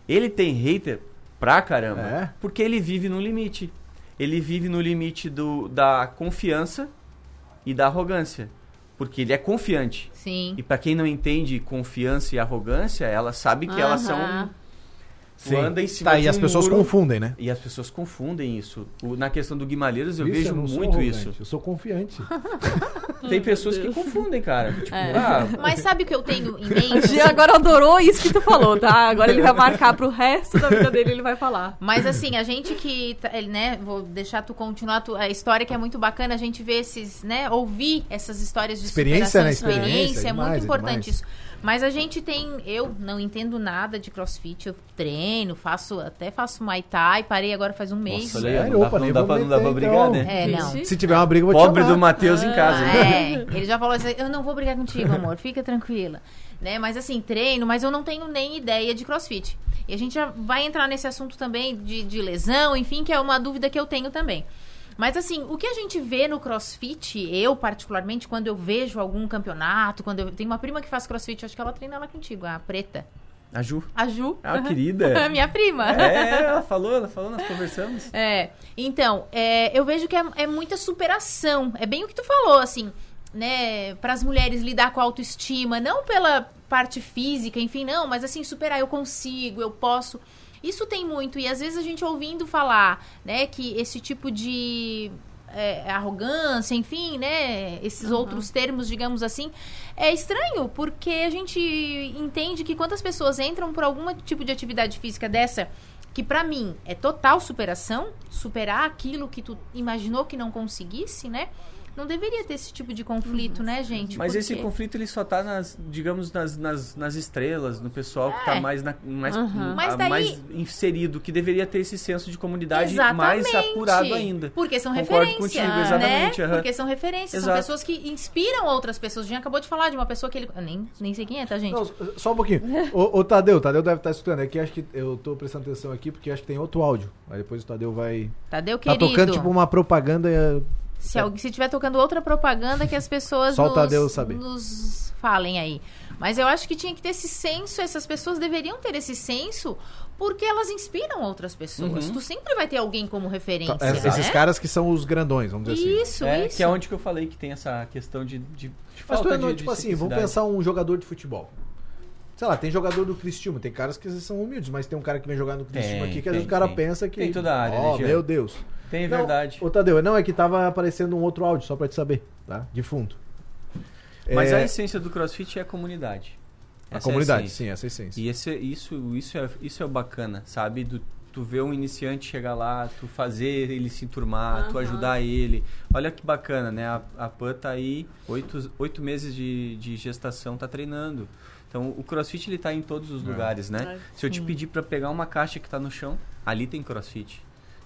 Ele tem hater pra caramba. É? Porque ele vive num limite. Ele vive no limite do, da confiança e da arrogância. Porque ele é confiante. Sim. E pra quem não entende confiança e arrogância, ela sabe que elas são. Tu anda em cima Tá, de e as pessoas muro, confundem, né? E as pessoas confundem isso. O- na questão do Guimalheiros, eu Isso, vejo sou muito isso. Eu sou confiante. *laughs* Tem pessoas que confundem, cara. Tipo, É. ah, Mas sabe o que eu tenho em O mente? Gia agora adorou isso que tu falou, tá? Agora ele vai marcar pro resto da vida dele, ele vai falar. Mas assim, a gente que, tá- ele, né, vou deixar tu continuar tu- a história que é muito bacana, a gente vê esses, né, ouvir essas histórias de Experiência, superação, né? experiência, Experiência, é demais, muito é importante demais. isso. Mas a gente tem, eu não entendo nada de crossfit, eu treino, faço, até faço Muay Thai, parei agora faz um mês. nossa, olha aí, não dá, Opa, não dá pra, não dá pra brigar, então. né? É, não. Se tiver uma briga, eu vou te Pobre do Matheus em casa. né? É, ele já falou assim, eu não vou brigar contigo, amor, fica tranquila. Né? Mas assim, treino, mas eu não tenho nem ideia de crossfit. E a gente já vai entrar nesse assunto também de, de lesão, enfim, que é uma dúvida que eu tenho também. Mas assim, o que a gente vê no crossfit, eu particularmente, quando eu vejo algum campeonato, quando eu tenho uma prima que faz crossfit, acho que ela treina lá contigo, a preta. A Ju. A Ju. Ah, querida. *laughs* Minha prima. É, ela falou, ela falou, nós conversamos. É, então, é, eu vejo que é, é muita superação. É bem o que tu falou, assim, né? Para as mulheres lidar com a autoestima, não pela parte física, enfim, não, mas assim, superar, eu consigo, eu posso. Isso tem muito, e às vezes a gente ouvindo falar, né, que esse tipo de é, arrogância, enfim, né, esses outros termos, digamos assim, é estranho, porque a gente entende que quantas pessoas entram por algum tipo de atividade física dessa, que pra mim é total superação, superar aquilo que tu imaginou que não conseguisse, né? Não deveria ter esse tipo de conflito, né, gente? Mas Por esse quê? conflito ele só tá nas, digamos, nas, nas, nas estrelas, no pessoal que É. tá mais, na, mais, Uhum. a- daí- mais inserido, que deveria ter esse senso de comunidade Exatamente. mais apurado ainda. Porque são Concordo referência, contigo, né? exatamente, aham. Porque são referências, são Exato. pessoas que inspiram outras pessoas. A gente acabou de falar de uma pessoa que ele... eu nem, nem sei quem é, tá, gente? Não, só um pouquinho. Ô, ô, Tadeu, Tadeu deve estar escutando. É que acho que eu tô prestando atenção aqui porque acho que tem outro áudio. Aí depois o Tadeu vai. Tadeu, Tá querido. tocando tipo uma propaganda. É, Se, alguém, se tiver tocando outra propaganda, que as pessoas o nos, Tadeu saber. nos falem aí. Mas eu acho que tinha que ter esse senso, essas pessoas deveriam ter esse senso, porque elas inspiram outras pessoas. Uhum. Tu sempre vai ter alguém como referência, é, Esses né? caras que são os grandões, vamos dizer assim. Isso, é, isso. que é onde que eu falei que tem essa questão de, de, de Mas falta tu é, de, tipo de assim, vamos pensar um jogador de futebol. Sei lá, tem jogador do Cristiúma, tem caras que são humildes, mas tem um cara que vem jogar no Cristiúma Tem, aqui que às vezes tem, o cara tem. pensa que. Tem toda a área, Ó, né, meu Deus. Tem Não, verdade. Ô, Tadeu, não, é que tava aparecendo um outro áudio, só pra te saber, tá? De fundo. Mas É, a essência do CrossFit é a comunidade. a Essa é comunidade, essência. sim, essa é a essência. E esse, isso, isso, é, isso é bacana, sabe? Do, tu ver um iniciante chegar lá, tu fazer ele se enturmar, tu Aham. ajudar ele. Olha que bacana, né? A, a Pan tá aí, oito, oito meses de, de gestação, tá treinando. Então, o crossfit ele tá em todos os É. lugares, né? É, Se eu te pedir para pegar uma caixa que tá no chão, ali tem crossfit.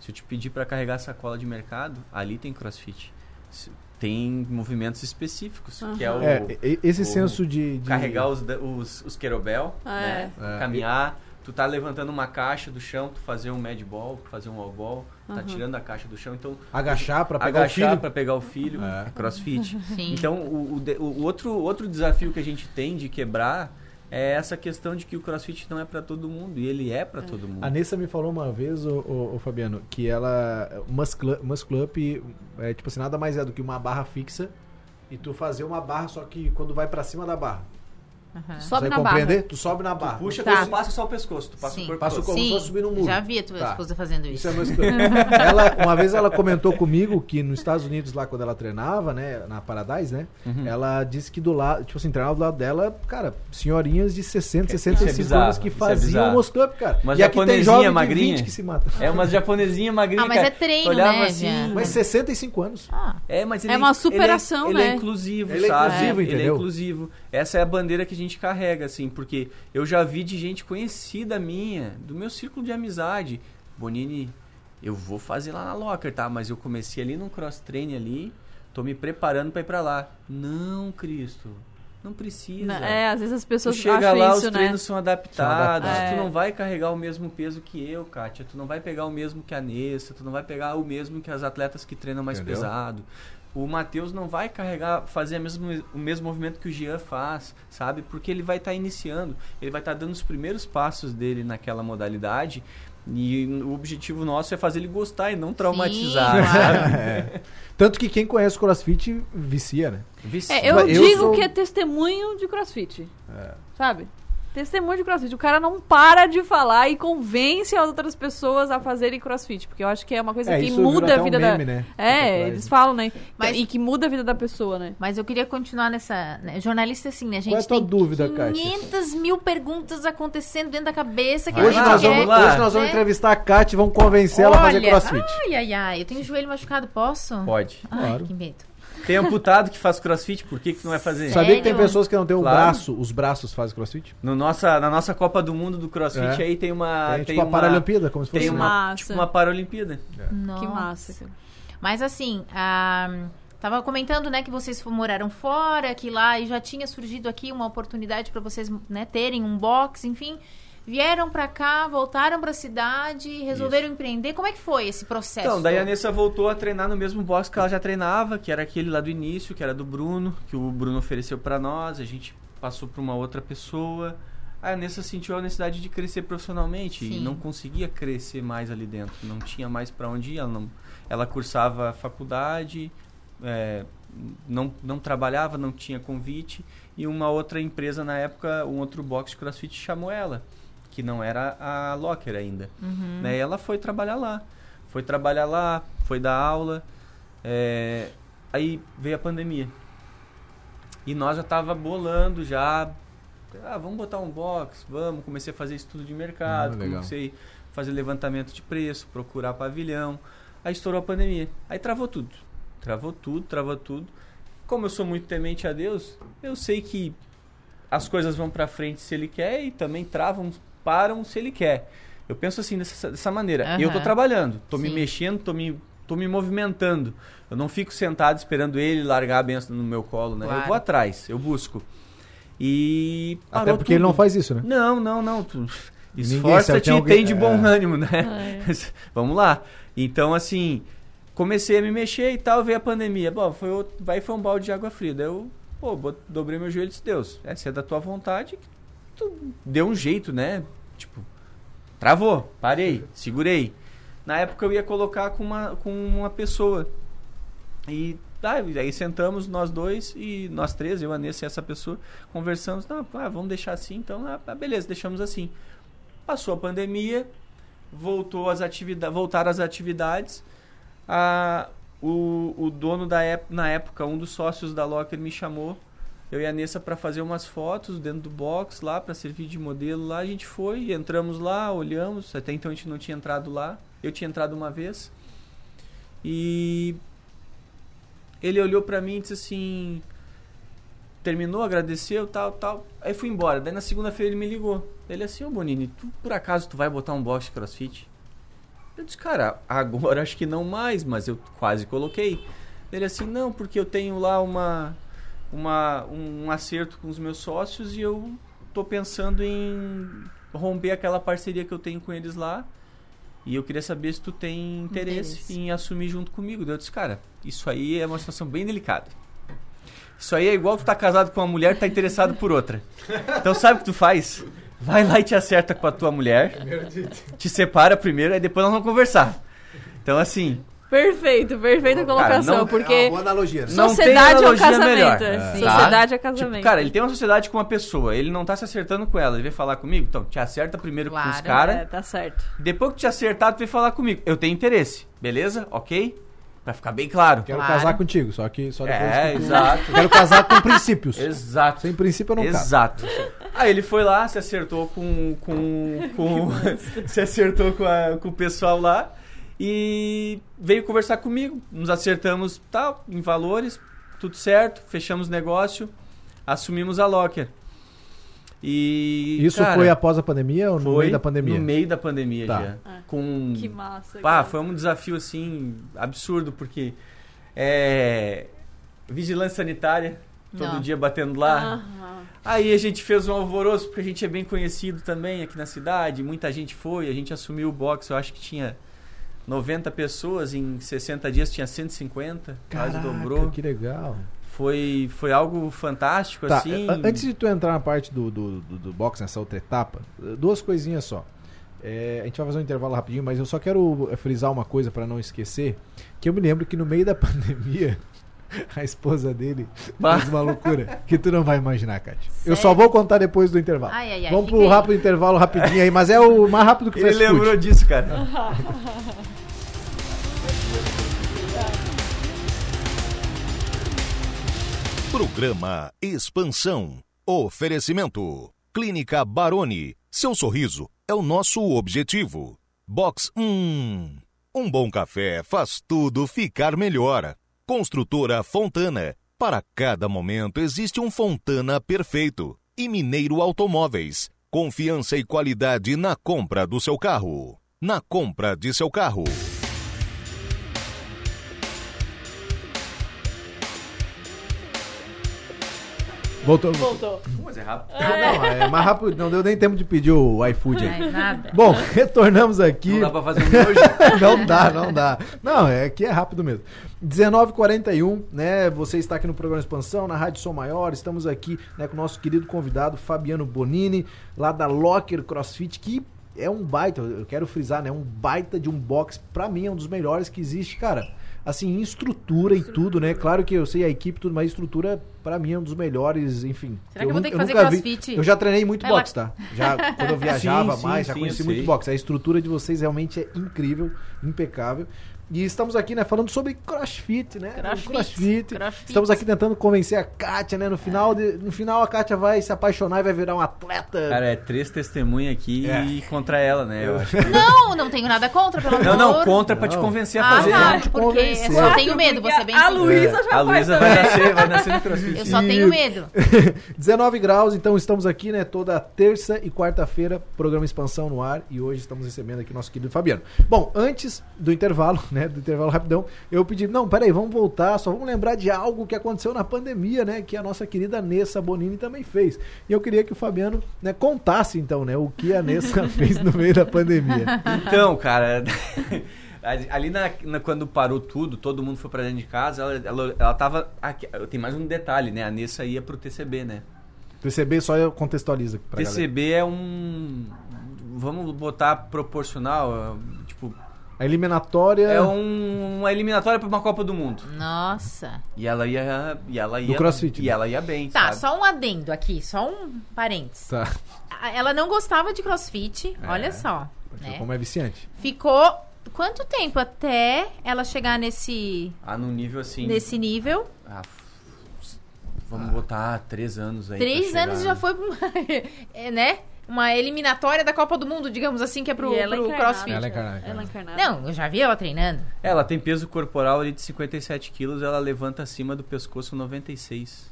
Se eu te pedir para carregar sacola de mercado, ali tem crossfit. Se- Tem movimentos específicos, que é o É, esse o- senso de. de- carregar os, os, os querobel, É. né? É. Caminhar, tu tá levantando uma caixa do chão, tu fazer um mad ball, fazer um all ball, tá Uhum. tirando a caixa do chão, então Agachar pra pegar agachar o filho. para pegar o filho, É. é crossfit. Sim. Então, o, o o outro, outro desafio que a gente tem de quebrar é essa questão de que o crossfit não é para todo mundo, e ele é para todo mundo. A Nessa me falou uma vez, o, o, Fabiano, que ela. Muscle, muscle up é tipo assim, nada mais é do que uma barra fixa e tu fazer uma barra, só que quando vai pra cima da barra. Sobe Consegue na barra. compreender? Tu sobe na barra. Puxa, Tá. tu passa só o pescoço. Tu passa Sim. o corpo Passa o corpo. fosse subir num muro. já vi a tua Tá. esposa fazendo isso. Isso é mais *laughs* ela, Uma vez ela comentou comigo que nos Estados Unidos, lá quando ela treinava, né, na Paradise, né, Uhum. ela disse que do lado, tipo assim, treinava do lado dela, cara, senhorinhas de 60, 65 bizarro, anos que é faziam bizarro. o muscle up, cara. Uma e aqui tem japonesinha jovem de magrinha. 20 que se mata. É uma japonesinha magrinha. Ah, mas cara. é treino, Tu né, assim? Mas 65 anos. Ah, É, mas ele É uma ele superação, ele é né? inclusivo, Ele é sabe? inclusivo, Ele é entendeu? inclusivo. Essa é a bandeira que a gente carrega, assim, porque eu já vi de gente conhecida minha, do meu círculo de amizade. Bonini, eu vou fazer lá na Locker, tá? Mas eu comecei ali no cross training ali, tô me preparando pra ir pra lá. Não, Cristo. Não precisa. Não, É, às vezes as Tu pessoas chega acham lá, isso, os né? treinos são adaptados. São adaptados. Tu É. não vai carregar o mesmo peso que eu, Kátia. Tu não vai pegar o mesmo que a Nessa. Tu não vai pegar o mesmo que as atletas que treinam mais Entendeu? pesado. O Matheus não vai carregar, fazer mesmo, o mesmo movimento que o Jean faz, sabe? Porque ele vai estar iniciando, ele vai estar dando os primeiros passos dele naquela modalidade. E o objetivo nosso é fazer ele gostar e não traumatizar. Sim, claro. sabe? *laughs* É. Tanto que quem conhece o CrossFit vicia, né? Vicia. É, eu, eu digo sou- que é testemunho de crossfit. Sabe? Testemunho de crossfit. O cara não para de falar e convence as outras pessoas a fazerem crossfit. Porque eu acho que é uma coisa É, que muda a um vida meme, da. né? É, eles né? falam, né? Mas- E que muda a vida da pessoa, né? Mas eu queria continuar nessa. né, Jornalista, assim, né? A gente Qual é a tua tem dúvida, Kátia? 500 mil perguntas acontecendo dentro da cabeça que Hoje a gente nós, quer. vamos, lá. hoje nós vamos né? entrevistar a Kátia e vamos convencer ela a fazer crossfit. Ai, ai, ai. Eu tenho o joelho machucado, posso? Pode. Ai, Claro. que medo. Tem amputado que faz crossfit, por que, que não vai fazer? Sabia que tem Sério? pessoas que não têm o Claro. braço, os braços fazem crossfit? No nossa, na nossa Copa do Mundo do CrossFit É. aí tem uma. Tem, tem tipo a uma, Paralimpíada, como se fosse Tem né? uma, Massa. tipo uma Paralimpíada. Nossa. Que massa. cara. Mas assim, a... tava comentando, né, que vocês fo- moraram fora, que lá e já tinha surgido aqui uma oportunidade para vocês, né, terem um box, enfim. Vieram pra cá, voltaram pra cidade, resolveram empreender. Como é que foi esse processo? Então, daí a? Nessa voltou a treinar no mesmo box que ela já treinava, que era aquele lá do início, que era do Bruno, que o Bruno ofereceu pra nós, a gente passou pra uma outra pessoa. A Nessa sentiu a necessidade de crescer profissionalmente e Sim. não conseguia crescer mais ali dentro, não tinha mais pra onde ir, ela, não, ela cursava faculdade, é, não, não trabalhava, não tinha convite, e uma outra empresa na época, um outro box de crossfit chamou ela, que não era a Locker ainda. Uhum. Né? E ela foi trabalhar lá. Foi trabalhar lá, foi dar aula. é, Aí veio a pandemia. E nós já tava bolando já. Ah, vamos botar um box, vamos. Comecei a fazer estudo de mercado, Ah, comecei a fazer levantamento de preço, procurar pavilhão. Aí estourou a pandemia. Aí travou tudo. Travou tudo, travou tudo. Como eu sou muito temente a Deus, eu sei que as coisas vão pra frente se ele quer e também travam, param se ele quer. Eu penso assim dessa, dessa maneira. Eu tô Aham. trabalhando, tô me mexendo, tô me, tô me movimentando. Eu não fico sentado esperando ele largar a benção no meu colo, né? Claro. Eu vou atrás, eu busco. E Até porque ele não tudo. faz isso, né? Não, não, não. Tu... Esforça-te e tem alguém- tem de bom é. ânimo, né? Vamos lá. Então, assim, comecei a me mexer e tal, veio a pandemia. Bom, foi, outro- vai foi um balde de água fria. Daí eu, pô, dobrei meu joelho e disse, Deus, é, se é da tua vontade, tu deu um jeito, né? Tipo, travou, parei, segurei. Na época eu ia colocar com uma, com uma pessoa. E tá, aí sentamos nós dois e nós três, eu, a Nessa e essa pessoa, conversamos. Não, ah, vamos deixar assim, então, ah, beleza, deixamos assim. Passou a pandemia, voltou as atividades, voltaram as atividades. A, o, o dono da época, na época, um dos sócios da Locker me chamou, eu e a Nessa para fazer umas fotos dentro do box lá, para servir de modelo lá. A gente foi, entramos lá, olhamos. Até então a gente não tinha entrado lá. Eu tinha entrado uma vez. E ele olhou para mim e disse assim: terminou, agradeceu, tal, tal. Aí fui embora. Daí na segunda-feira ele me ligou. Ele assim, ô Bonini, tu por acaso tu vai botar um box de crossfit? Eu disse, cara, agora acho que não mais, mas eu quase coloquei. Ele assim, não, porque eu tenho lá uma, uma, um acerto com os meus sócios e eu tô pensando em romper aquela parceria que eu tenho com eles lá. E eu queria saber se tu tem interesse, Interesse. em assumir junto comigo. Daí eu disse, cara, isso aí é uma situação bem delicada. Isso aí é igual tu tá casado com uma mulher e tá interessado por outra. Então sabe o que tu faz? Vai lá e te acerta com a tua mulher. Te separa primeiro, aí depois nós vamos conversar. Então assim, Perfeito, perfeita Cara, colocação, não- porque É uma boa analogia. Não tem sociedade é o analogia casamento. melhor. é. É. Sociedade é Tipo, casamento. cara, ele tem uma sociedade com uma pessoa, ele não tá se acertando com ela, ele veio falar comigo, então te acerta primeiro com os Claro. caras, É, tá certo. depois que te acertar, tu vem falar comigo. Eu tenho interesse, beleza? Ok? Pra ficar bem claro. Quero Claro. casar contigo, só que só depois É, que exato. Quero casar com princípios. Exato. Sem princípio eu não caso. Exato. Aí ele foi lá, se acertou com. com, com *laughs* se acertou com, a- com o pessoal lá e veio conversar comigo. Nos acertamos tal, em valores, tudo certo, fechamos negócio, assumimos a Locker. E. Isso cara, foi após a pandemia ou no meio da pandemia? No meio da pandemia Tá. já. Ah, Com Que massa. Pá, cara. foi um desafio assim absurdo porque é vigilância sanitária todo Não. dia batendo lá. Aham. Aí a gente fez um alvoroço porque a gente é bem conhecido também aqui na cidade, muita gente foi, a gente assumiu o box, eu acho que tinha 90 pessoas em 60 dias tinha 150, quase Caraca, dobrou. que legal. Foi foi algo fantástico Tá, assim. antes de tu entrar na parte do, do, do, do box, nessa outra etapa, duas coisinhas só. É, a gente vai fazer um intervalo rapidinho, mas eu só quero frisar uma coisa pra não esquecer, que eu me lembro que no meio da *laughs* pandemia, a esposa dele Bah. fez uma loucura que tu não vai imaginar, Kátia. Eu só vou contar depois do intervalo. Ai, ai, ai, Vamos pro aí. rápido intervalo rapidinho aí, mas é o mais rápido que Ele lembrou disso, cara. *laughs* Programa Expansão. Oferecimento. Clínica Baroni. Seu sorriso é o nosso objetivo. Box 1. Um bom café faz tudo ficar melhor. Construtora Fontana. Para cada momento existe um Fontana perfeito. E Mineiro Automóveis. Confiança e qualidade na compra do seu carro. Na compra de seu carro. Voltou. Voltou. Mas é rápido. Não, é mais rápido, não deu nem tempo de pedir o iFood aí. Ai, nada. Bom, retornamos aqui. Não dá pra fazer um miojo. *laughs* não dá, não dá. Não, é que é rápido mesmo. 19h41, né? Você está aqui no programa Expansão, na Rádio Som Maior. Estamos aqui né, com o nosso querido convidado Fabiano Bonini, lá da Locker CrossFit, que é um baita, eu quero frisar, né? Um baita de um box, pra mim é um dos melhores que existe, cara. Assim, em estrutura e tudo, né? Claro que eu sei a equipe tudo, mas estrutura, pra mim, é um dos melhores, enfim. Será que eu vou ter que fazer nunca vi- crossfit? Eu já treinei muito Ela- boxe, tá? Já *laughs* quando eu viajava Sim, sim, mais, já sim, conheci eu muito sei. boxe. A estrutura de vocês realmente é incrível, impecável. E estamos aqui, né, falando sobre crossfit, né? Crossfit, crossfit. crossfit. Estamos aqui tentando convencer a Kátia, né? No final, de- no final a Kátia vai se apaixonar e vai virar um atleta. Cara, é três testemunhas aqui É. e contra ela, né? Eu acho que... Não, não tenho nada contra, pelo amor. Não, não, contra pra te Não. convencer a Ah, fazer. tá, né? te porque convencer. eu só tenho medo, vou ser bem A sincera. Luísa já A Luísa faz vai nascer, vai nascer no crossfit. Eu só tenho medo. *laughs* 19 graus, então estamos aqui, né, toda terça e quarta-feira, programa Expansão no ar, e hoje estamos recebendo aqui nosso querido Fabiano. Bom, antes do intervalo, né, *laughs* do intervalo rapidão, eu pedi, não, peraí, vamos voltar, só vamos lembrar de algo que aconteceu na pandemia, né, que a nossa querida Nessa Bonini também fez. E eu queria que o Fabiano, né, contasse então, né, o que a Nessa *laughs* fez no meio da pandemia. Então, cara, *laughs* ali na, na- quando parou tudo, todo mundo foi pra dentro de casa, ela, ela, ela tava. Aqui, tem mais um detalhe, né? A Nessa ia pro TCB, né? PCB só eu contextualizo pra galera. TCB é um. Vamos botar proporcional, A eliminatória é um, uma eliminatória pra uma Copa do Mundo. Nossa. E ela ia. E ela ia. CrossFit, E né? ela ia bem. Tá, sabe? só um adendo aqui, só um parênteses. Tá, Ela não gostava de crossfit, olha só. né? como é viciante. Ficou quanto tempo até ela chegar nesse, Ah, num nível assim. nesse nível? ah, f- vamos botar três anos aí. Três anos chegar. já foi pra uma, *laughs* é, né? Uma eliminatória da Copa do Mundo, digamos assim, que é pro, E ela pro encarnada. crossfit. Ela é encarnada. Ela encarnada. Não, eu já vi ela treinando. Ela tem peso corporal ali de 57 quilos, ela levanta acima do pescoço 96.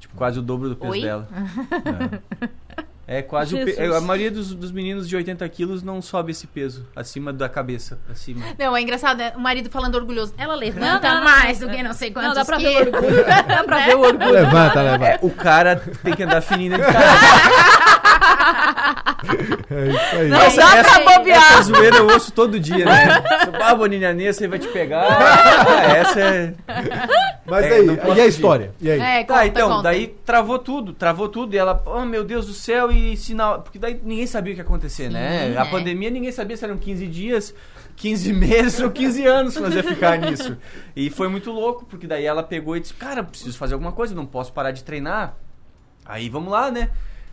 Tipo, quase o dobro do peso Oi? dela. *laughs* É, quase o pe- Jesus. A maioria dos, dos meninos de 80 quilos não sobe esse peso acima da cabeça, acima. Não, é engraçado, é o marido falando orgulhoso. Ela levanta Não, não, não. mais do que não sei quantos Não, dá pra ver quilos. o orgulho. *laughs* Dá pra ver o orgulho. Levanta, levanta. O cara tem que andar fininho dentro de casa. *laughs* É isso aí. Não Essa- dá essa- pra bobear. Essa zoeira eu ouço todo dia, né? *laughs* Ah, Boninha Nessa aí vai te pegar. Ah, essa é. Mas É, aí, e a história? E aí? É, Tá, conta, então, conta. daí travou tudo, travou tudo, e ela, oh meu Deus do céu, e sinal. Porque daí ninguém sabia o que ia acontecer, né? Sim, A né? pandemia ninguém sabia se eram 15 dias, 15 *laughs* meses ou 15 anos que nós ia ficar *laughs* nisso. E foi muito louco, porque daí ela pegou e disse, cara, preciso fazer alguma coisa, não posso parar de treinar. Aí vamos lá, né?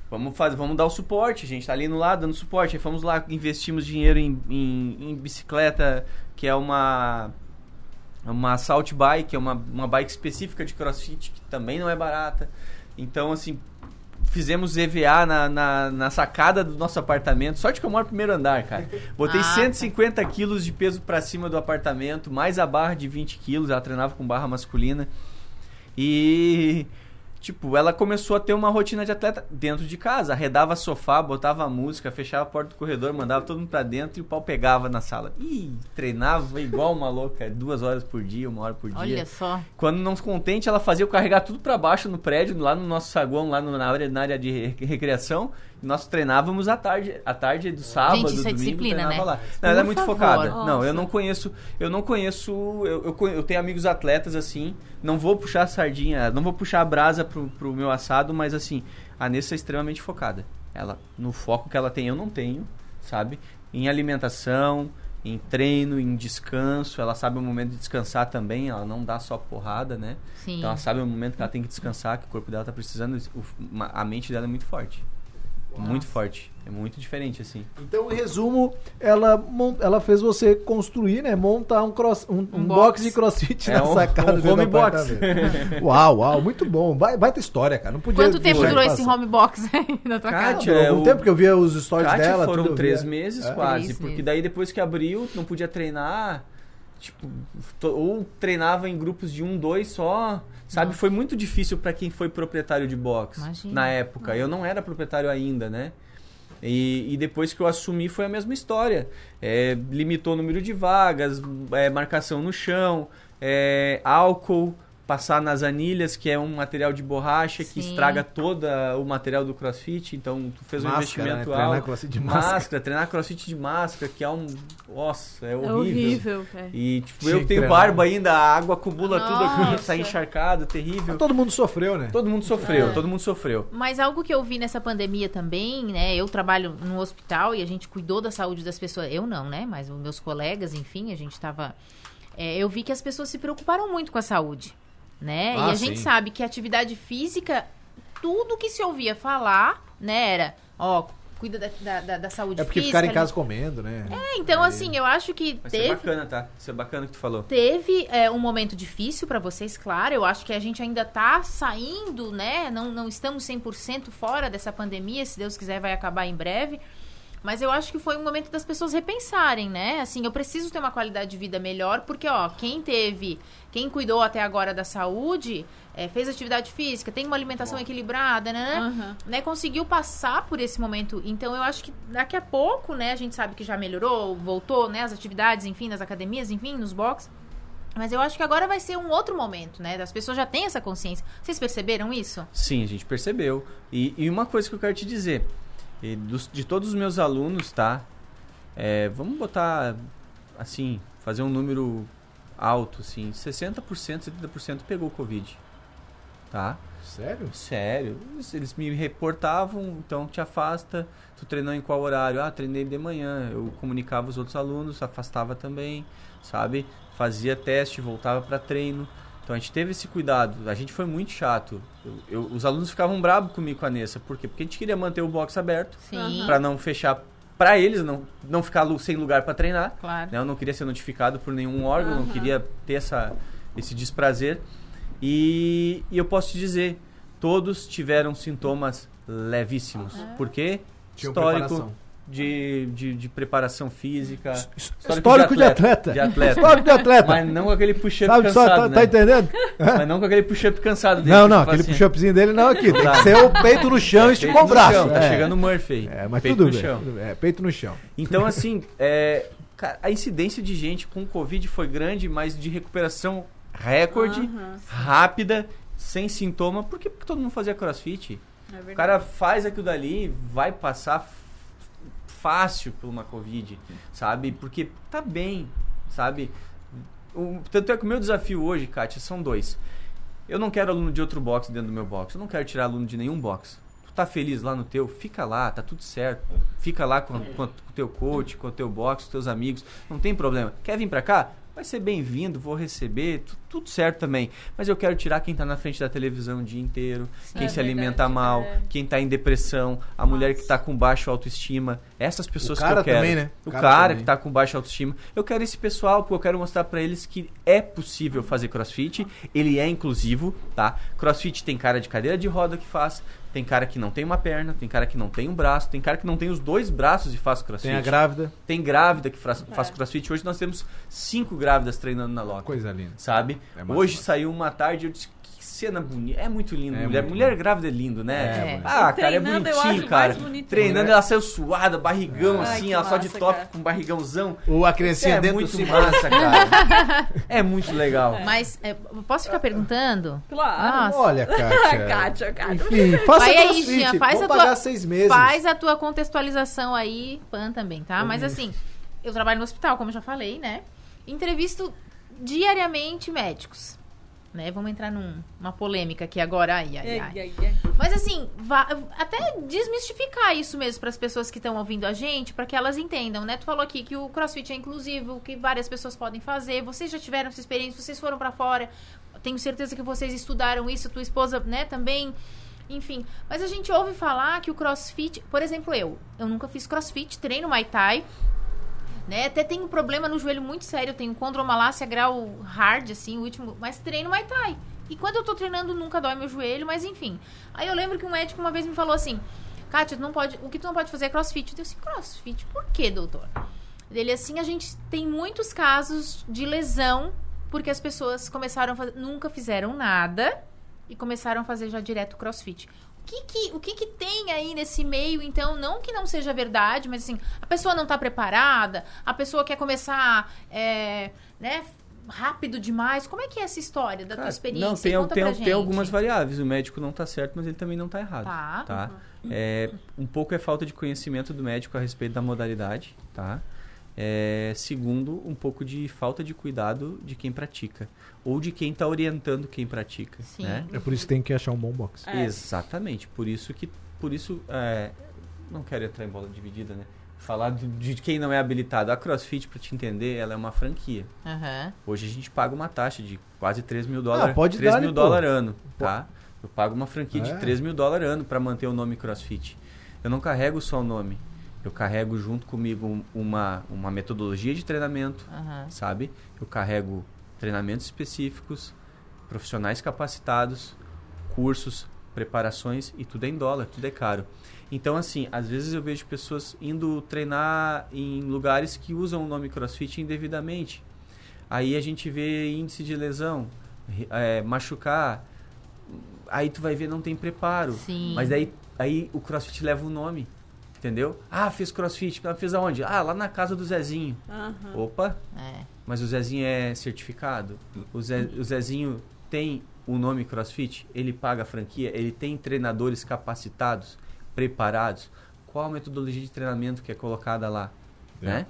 Vamos, fazer, vamos dar o suporte, a gente tá ali no lado dando suporte. Aí fomos lá, investimos dinheiro em, em, em bicicleta, que é uma uma assault bike, é uma, uma bike específica de crossfit, que também não é barata. Então, assim, fizemos EVA na, na, na sacada do nosso apartamento. Sorte que eu moro no primeiro andar, cara. Botei *laughs* Ah, tá. 150 quilos de peso pra cima do apartamento, mais a barra de 20 quilos. Ela treinava com barra masculina. E. Tipo, ela começou a ter uma rotina de atleta dentro de casa. Arredava sofá, botava música, fechava a porta do corredor, mandava todo mundo pra dentro e o pau pegava na sala. Ih, treinava igual uma louca, duas horas por dia, uma hora por dia. Olha só. Quando não contente, ela fazia eu carregar tudo pra baixo no prédio, lá no nosso saguão, lá no- na área, na área de re- recreação. Nós treinávamos à tarde, à tarde do sábado, Gente, isso é domingo, disciplina, né? lá. Não, ela é muito favor. focada. Não, eu Nossa. não conheço, eu não conheço, eu, eu, eu tenho amigos atletas assim, não vou puxar a sardinha, não vou puxar a brasa pro, pro meu assado, mas assim, a Nessa é extremamente focada. Ela, no foco que ela tem, eu não tenho, sabe? Em alimentação, em treino, em descanso, ela sabe o momento de descansar também, ela não dá só porrada, né? Sim. Então ela sabe o momento que ela tem que descansar, que o corpo dela tá precisando, a mente dela é muito forte. Muito forte. É muito diferente, assim. Então, em resumo, ela, ela fez você construir, né? Montar um, cross, um, um Um box. box. de crossfit É na um- sacada um home box. uau, uau, muito bom. Vai, baita história, cara. Não podia Quanto tempo durou esse home box *laughs* aí na tua casa? Kátia, Durou é, algum o- tempo que eu via os stories Kátia dela. foram três via. meses É. quase, Três porque meses. daí depois que abriu, não podia treinar, tipo, ou treinava em grupos de um, dois só, sabe? Foi muito difícil pra quem foi proprietário de box Imagina. na época. Eu não era proprietário ainda, né? E, e depois que eu assumi foi a mesma história. É, limitou o número de vagas, é, marcação no chão, é, álcool, passar nas anilhas, que é um material de borracha que Sim. estraga todo o material do crossfit. Então, tu fez um Máscara, investimento né? Treinar alto. crossfit de máscara. máscara. treinar crossfit de máscara, que é um. Nossa, é É horrível. horrível. é. E tipo, eu que que tenho treinar. barba ainda, a água acumula tudo aqui, Nossa. sai encharcado, terrível. Todo mundo sofreu, né? Todo mundo sofreu, É. todo mundo sofreu. Mas algo que eu vi nessa pandemia também, né? Eu trabalho no hospital e a gente cuidou da saúde das pessoas. Eu não, né? Mas os meus colegas, enfim, a gente tava. é, eu vi que as pessoas se preocuparam muito com a saúde, né? Ah, e a gente sim. sabe que atividade física, tudo que se ouvia falar, né? Era, ó, cuida da, da, da- da saúde É porque física. ficaram em ali. casa comendo, né? É, então, assim, eu acho que Mas isso é teve. bacana, tá? Isso é bacana que tu falou. Teve é, um momento difícil pra vocês, claro. Eu acho que a gente ainda tá saindo, né? Não, não estamos 100% fora dessa pandemia. Se Deus quiser, vai acabar em breve. Mas eu acho que foi um momento das pessoas repensarem, né? Assim, eu preciso ter uma qualidade de vida melhor, porque, ó, quem teve, quem cuidou até agora da saúde, é, fez atividade física, tem uma alimentação equilibrada, né? Aham. né, conseguiu passar por esse momento. Então eu acho que daqui a pouco, né, a gente sabe que já melhorou, voltou, né, as atividades, enfim, nas academias, enfim, nos box. Mas eu acho que agora vai ser um outro momento, né? As pessoas já têm essa consciência. Vocês perceberam isso? Sim, a gente percebeu. E, e uma coisa que eu quero te dizer, e dos- de todos os meus alunos, tá? É, vamos botar assim, fazer um número alto, assim, 60%, 70% pegou Covid. Tá? Sério? Sério. Eles- me reportavam, então te afasta. Tu treinou em qual horário? Ah, treinei de manhã. Eu comunicava os outros alunos, afastava também, sabe? Fazia teste, voltava para treino. Então a gente teve esse cuidado. A gente foi muito chato. Eu- eu- os alunos ficavam bravos comigo com a Nessa. Por quê? Porque a gente queria manter o box aberto Sim, para não fechar para eles, não, não ficar sem lugar para treinar. claro. né? Eu não queria ser notificado por nenhum órgão, não Aham. queria ter essa, esse desprazer. E, e eu posso te dizer, todos tiveram sintomas levíssimos. Por quê? Tinham Histórico preparação. De, de, de preparação física. Histórico de atleta. De atleta. Histórico de atleta. Mas não com aquele push-up Sabe só, cansado, tá, né? tá entendendo? *laughs* Mas não com aquele push-up cansado dele. Não, que não, aquele assim, push-upzinho dele não aqui. Tem Tá. que ser o peito no chão e peito esticar o braço. chão, Tá é. chegando o Murphy aí. É, mas peito tudo no bem. chão. É, peito no chão. Então, *laughs* assim, é, cara, a incidência de gente com Covid foi grande, mas de recuperação recorde, rápida, sem sintoma. Por quê? Porque todo mundo fazia crossfit. é. O cara faz aquilo dali, vai passar fácil por uma Covid, sabe? Porque tá bem, sabe? o- tanto é que o meu desafio hoje, Kátia, são dois. Eu não quero aluno de outro box dentro do meu box. Eu não quero tirar aluno de nenhum box. Tu tá feliz lá no teu, fica lá, tá tudo certo. Fica lá com, com o teu coach, com o teu box, com teus amigos. Não tem problema. Quer vir pra cá? Vai ser bem-vindo, vou receber, tu- tudo certo também. Mas eu quero tirar quem tá na frente da televisão o dia inteiro, quem É se verdade, alimenta mal, é. quem tá em depressão, a mulher que tá com baixa autoestima. Essas pessoas que eu quero. também, né? O O cara, que tá com baixa autoestima. Eu quero esse pessoal, porque eu quero mostrar pra eles que é possível fazer crossfit. Ele é inclusivo, tá? Crossfit tem cara de cadeira de roda que faz, tem cara que não tem uma perna, tem cara que não tem um braço, tem cara que não tem os dois braços e faz crossfit. Tem a grávida. Tem grávida que faz, É. faz crossfit. Hoje nós temos cinco grávidas treinando na loja. Coisa linda. Sabe? É massa, Hoje massa. saiu uma tarde eu disse que cena bonita. É muito lindo. É mulher muito mulher grávida é lindo, né? É. Ah, cara, é Treinando, eu bonitinho, acho cara. Treinando, ela saiu suada, barrigão, Ai, assim, que ela só de massa, top, cara. com barrigãozão. Ou a criancinha é dentro muito do cinto. massa, cara. *laughs* é muito legal. Mas é, posso ficar perguntando? Claro. Nossa. Olha, *laughs* Kátia. Kátia, Kátia. Enfim, faça Vai aí. Gia, faz Vou a tua- seis meses. Faz a tua contextualização aí, Pan também, tá? Mas Uhum. assim, eu trabalho no hospital, como eu já falei, né? Entrevisto diariamente médicos. Né? Vamos entrar num- numa polêmica aqui agora. Ai, ai, ai. Ai, ai, ai. Mas assim, va- até desmistificar isso mesmo para as pessoas que estão ouvindo a gente, para que elas entendam, né? Tu falou aqui que o CrossFit é inclusivo, que várias pessoas podem fazer. Vocês já tiveram essa experiência, vocês foram para fora. Tenho certeza que vocês estudaram isso, tua esposa, né, também. Enfim, mas a gente ouve falar que o CrossFit, por exemplo, eu, eu nunca fiz CrossFit, treino Muay Thai, né? Até tenho um problema no joelho muito sério, eu tenho condromalácia grau hard, assim, o último, mas treino Muay Thai. E quando eu tô treinando, nunca dói meu joelho, mas enfim. Aí eu lembro que um médico uma vez me falou assim: Kátia, não pode, o que tu não pode fazer é crossfit. Eu disse, crossfit? Por quê, doutor? Ele assim, a gente tem muitos casos de lesão porque as pessoas começaram a fazer, nunca fizeram nada e começaram a fazer já direto crossfit. O que que, o que que tem aí nesse meio, então? Não que não seja verdade, mas assim, a pessoa não tá preparada, a pessoa quer começar, é, né, rápido demais. Como é que é essa história da tua Cara, experiência? Não, tem, Conta tem, tem algumas variáveis. O médico não tá certo, mas ele também não tá errado. Tá. tá? É, um pouco é falta de conhecimento do médico a respeito da modalidade, tá? É, segundo, um pouco de falta de cuidado de quem pratica. Ou de quem está orientando quem pratica. Sim. Né? É por isso que tem que achar um bom box. É. Exatamente. Por isso que. Por isso. é, não quero entrar em bola dividida, né? Falar de, de quem não é habilitado. A CrossFit, para te entender, ela é uma franquia. Aham. Hoje a gente paga uma taxa de quase 3 mil dólares. Ah, pode 3 dar, mil né, dólares ano, tá? Eu pago uma franquia É. de 3 mil dólares ano para manter o nome CrossFit. Eu não carrego só o nome. Eu carrego junto comigo um- uma, uma metodologia de treinamento, Aham. sabe? Eu carrego treinamentos específicos, profissionais capacitados, cursos, preparações e tudo é em dólar, tudo é caro. Então, assim, às vezes eu vejo pessoas indo treinar em lugares que usam o nome CrossFit indevidamente. Aí a gente vê índice de lesão, é, machucar. Aí tu vai ver não tem preparo. Sim. Mas daí aí o CrossFit leva o nome. Entendeu? Ah, fez CrossFit. Ah, Fez aonde? Ah, lá na casa do Zezinho. Aham. Opa, É. mas o Zezinho é certificado? O, Ze- o Zezinho tem o nome CrossFit? Ele paga a franquia? Ele tem treinadores capacitados, preparados? Qual a metodologia de treinamento que é colocada lá? É. Né?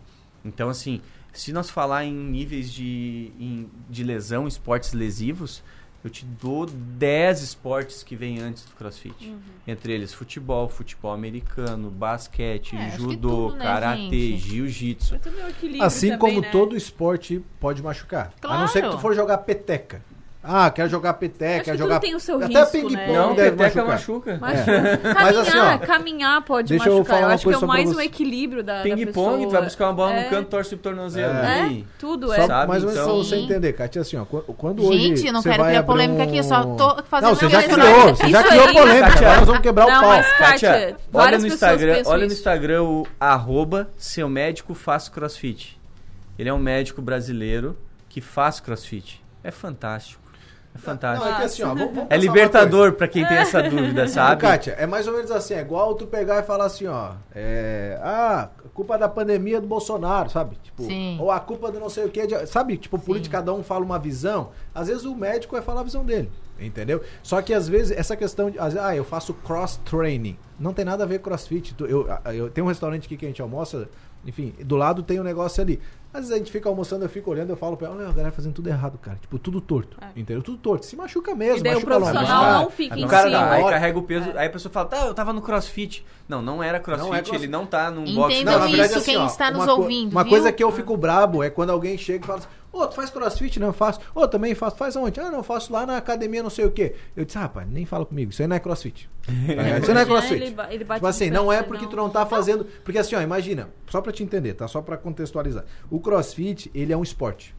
Então, assim, se nós falar em níveis de, em- de lesão, esportes lesivos, eu te dou 10 esportes que vêm antes do CrossFit. Entre eles futebol, futebol americano, basquete, É, judô, tudo, né, karatê, gente? jiu-jitsu. Equilíbrio Assim também, como né? todo esporte pode machucar. A não ser que tu Claro. for jogar peteca. Ah, quero jogar peteca, Acho quero que jogar. tem o seu Até risco, ping-pong né? Não, deve peteca machucar. machuca. Mas, Mas caminhar, assim, ó, caminhar pode deixa eu machucar. falar Eu, uma acho que é mais o equilíbrio da, Ping-pong, tu vai buscar uma bola É. no canto, torce o tornozelo. É. É, tudo Só é. Sabe? pra Então- você entender, Katia, assim, ó, qu- quando hoje. Gente, eu não você quero vai criar polêmica um- aqui, eu só tô fazendo Não, você já criou, você já criou polêmica. Katia. Nós vamos quebrar o pau. mas- Kátia, olha no Instagram, olha no. Instagram o arroba seu médico faz crossfit. Ele é um médico brasileiro que faz crossfit. É fantástico. É fantástico. Não, é que assim, ó, vamos, vamos É libertador pra quem tem essa dúvida, sabe? Kátia, é mais ou menos assim, é igual tu pegar e falar assim, ó, é, ah, culpa da pandemia do Bolsonaro, sabe? Tipo, Sim. ou a culpa do não sei o que, sabe? Tipo, política, cada um fala uma visão, às vezes o médico vai falar a visão dele, entendeu? Só que às vezes essa questão de, às vezes, ah, eu faço cross training, não tem nada a ver com crossfit. Tu- Eu, eu tenho um restaurante aqui que a gente almoça, enfim, do lado tem um negócio ali. Às vezes a gente fica almoçando, eu fico olhando, eu falo pra ela, olha, a galera fazendo tudo errado, cara. Tipo, tudo torto. Entendeu? Tudo torto. Se machuca mesmo, É. E daí o machuca lá, profissional machuca- não fica Aí em o cara cima. Aí carrega o peso, aí a pessoa fala, tá, eu tava no crossfit. Não, não era crossfit, Não é crossfit. ele não tá num box. Não, na verdade, isso, assim, quem ó, está nos uma co- ouvindo, Uma viu? coisa que eu fico brabo é quando alguém chega e fala assim, ô, tu faz crossfit? Não, eu faço. Ô, também faço. Faz onde? Ah, não, eu faço lá na academia, não sei o quê. Eu disse, ah, rapaz, nem fala comigo, isso aí não é crossfit. Ligado? *laughs* isso não é crossfit. Ele ele bate tipo assim, de não é frente, porque não. tu não tá fazendo... Porque assim, ó, imagina, só pra te entender, tá? Só pra contextualizar. O crossfit, ele é um esporte.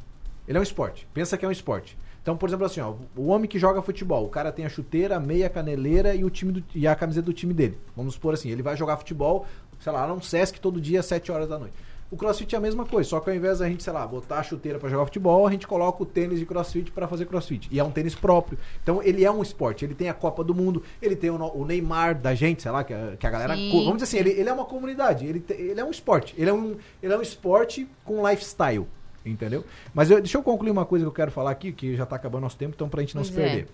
Ele é um esporte. Pensa que é um esporte. Então, por exemplo, assim, ó, o homem que joga futebol, o cara tem a chuteira, a meia, a caneleira e, o time do- e a camiseta do time dele. Vamos supor assim, ele vai jogar futebol, sei lá, num Sesc todo dia às 7 horas da noite. O crossfit é a mesma coisa, só que ao invés da gente, sei lá, botar a chuteira pra jogar futebol, a gente coloca o tênis de crossfit pra fazer crossfit. E é um tênis próprio. Então ele é um esporte, ele tem a Copa do Mundo, ele tem o, Neymar da gente, sei lá, que a, que a galera. Sim, Vamos dizer assim, ele, ele é uma comunidade, ele, ele é um esporte. Ele é um, ele é um esporte com lifestyle. Entendeu? Mas eu- deixa eu concluir uma coisa que eu quero falar aqui, que já tá acabando nosso tempo, então pra gente não Pois se é. perder. É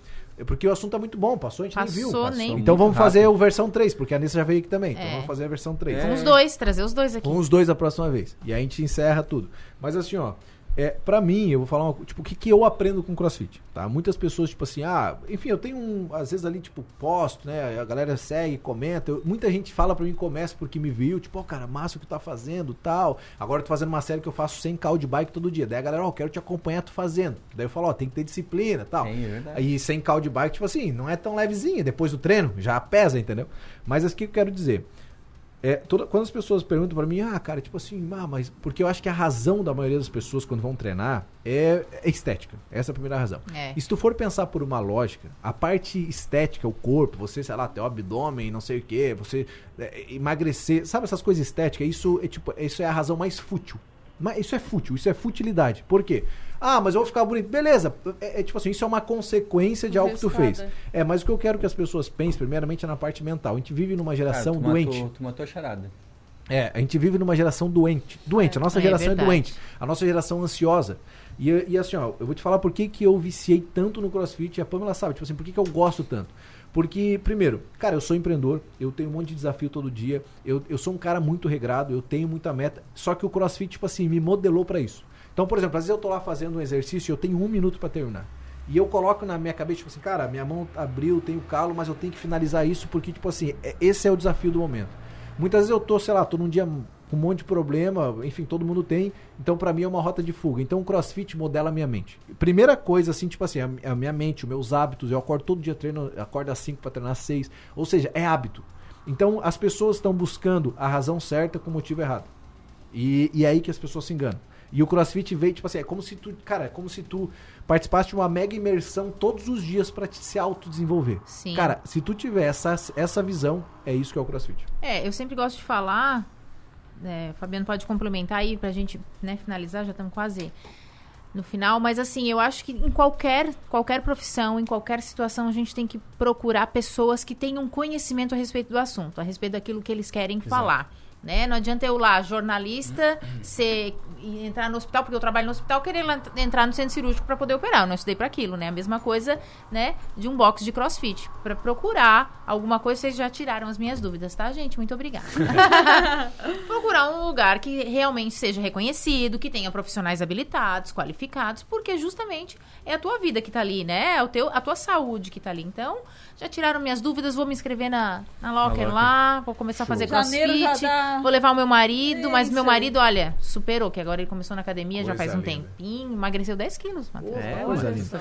Porque o assunto é muito bom, passou, a gente nem viu. Passou, nem- Então vamos Muito fazer rápido. o versão 3, porque a Anissa já veio aqui também. Então É. vamos fazer a versão 3. Com os dois, trazer os dois aqui. Com os dois da próxima vez. E aí a gente encerra tudo. Mas assim, ó, é, pra mim, eu vou falar uma tipo, o que, que eu aprendo com crossfit, tá? Muitas pessoas, tipo assim, ah, enfim, eu tenho um, às vezes ali, tipo, posto, né? A galera segue, comenta. eu- muita gente fala pra mim, começa porque me viu, tipo, ó, cara, massa o que tu tá fazendo tal. Agora eu tô fazendo uma série que eu faço 100 call de bike todo dia. Daí a galera, ó, eu quero te acompanhar tu fazendo. Daí eu falo, ó, tem que ter disciplina tal. É verdade. Aí 100 call de bike, tipo assim, não é tão levezinha. Depois do treino, já pesa, entendeu? Mas o que eu quero dizer? É, toda- quando as pessoas perguntam pra mim, ah, cara, tipo assim, ah, mas porque eu acho que a razão da maioria das pessoas quando vão treinar é, é estética. Essa é a primeira razão. É. E se tu for pensar por uma lógica, a parte estética, o corpo, você, sei lá, ter o abdômen, não sei o que, você é, emagrecer, sabe essas coisas estéticas? Isso é tipo, isso é a razão mais fútil. Mas isso é fútil, isso é futilidade. Por quê? Ah, mas eu vou ficar bonito. Beleza. É, é tipo assim, isso é uma consequência de algo que tu fez. É, mas o que eu quero que as pessoas pensem, primeiramente, é na parte mental. A gente vive numa Cara, geração tu doente. Matou, tu matou a charada. É, a gente vive numa geração doente. Doente, a nossa É geração é, verdade. doente. A nossa geração ansiosa. E, e assim, ó, eu vou te falar por que, que eu viciei tanto no CrossFit. E a Pamela sabe, tipo assim, por que, que eu gosto tanto. Porque, primeiro, cara, eu sou empreendedor, eu tenho um monte de desafio todo dia, eu, eu sou um cara muito regrado, eu tenho muita meta. Só que o CrossFit, tipo assim, me modelou pra isso. Então, por exemplo, às vezes eu tô lá fazendo um exercício e eu tenho um minuto pra terminar. E eu coloco na minha cabeça, tipo assim, cara, minha mão abriu, tenho calo, mas eu tenho que finalizar isso porque, tipo assim, é- esse é o desafio do momento. Muitas vezes eu tô, sei lá, tô num dia um monte de problema, enfim, todo mundo tem. Então, pra mim é uma rota de fuga. Então, o CrossFit modela a minha mente. Primeira coisa, assim, tipo assim, a, minha mente, os meus hábitos. Eu acordo todo dia treino, acordo às 5 pra treinar às 6. Ou seja, é hábito. Então, as pessoas estão buscando a razão certa com o motivo errado. E, e é aí que as pessoas se enganam. E o CrossFit veio, tipo assim, é como se tu, cara, é como se tu participasse de uma mega imersão todos os dias pra te se autodesenvolver. Sim. Cara, se tu tiver essa, essa visão, é isso que é o CrossFit. É, eu sempre gosto de falar, é, Fabiano pode complementar aí pra gente né, finalizar, já estamos quase no final, mas assim, eu acho que em qualquer, qualquer profissão, em qualquer situação, a gente tem que procurar pessoas que tenham conhecimento a respeito do assunto, a respeito daquilo que eles querem falar. Né? Não adianta eu lá, jornalista, ser, entrar no hospital, porque eu trabalho no hospital, querer entrar no centro cirúrgico para poder operar. Eu não estudei para aquilo, né? A mesma coisa, né, de um box de crossfit. Para procurar alguma coisa, vocês já tiraram as minhas dúvidas, tá, gente? Muito obrigada. *laughs* procurar um lugar que realmente seja reconhecido, que tenha profissionais habilitados, qualificados, porque justamente é a tua vida que tá ali, né? É o teu, a tua saúde que tá ali. Então, já tiraram minhas dúvidas, vou me inscrever na, na Locker Locker. lá, vou começar a fazer Janeiro já crossfit, vou levar o meu marido, mas Isso meu marido, olha, superou, que agora ele começou na academia já Coisa faz um linda. tempinho, emagreceu 10 quilos, Matheus. É, Tá coisa olha, linda.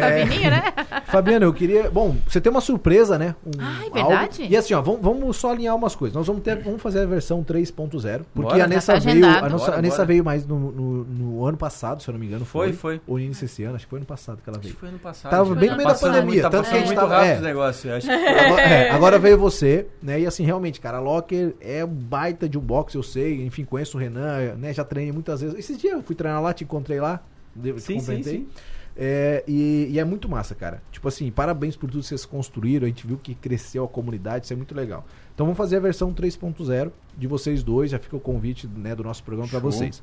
Tá É. fininho, né? *laughs* Fabiana, eu queria. Bom, você tem uma surpresa, né? Um, Ai, algo- verdade? E assim, ó, vamos, vamos só alinhar umas coisas. Nós vamos ter, vamos fazer a versão 3.0. Porque Bora. a Nessa Já tá veio. A, nossa, Bora, a Nessa bora. veio mais no, no, no ano passado, se eu não me engano. Foi, Foi, foi. Ou início desse ano, acho que foi ano passado que ela Acho veio. que foi ano passado. Tava Acho bem tá no meio da pandemia, muito- tanto tá que a gente tava- rápido é. negócio. Acho Agora, é, *laughs* agora veio você, né? E assim, realmente, cara, a Locker é um baita de um box, eu sei. Enfim, conheço o Renan, né? Já treinei muitas vezes. Esses dias eu fui treinar lá, te encontrei lá. Te Sim, sim, sim. É, e, e é muito massa, cara. Tipo assim, parabéns por tudo que vocês construíram. A gente viu que cresceu a comunidade, isso é muito legal. Então vamos fazer a versão 3.0 de vocês dois. Já fica o convite né, do nosso programa para vocês.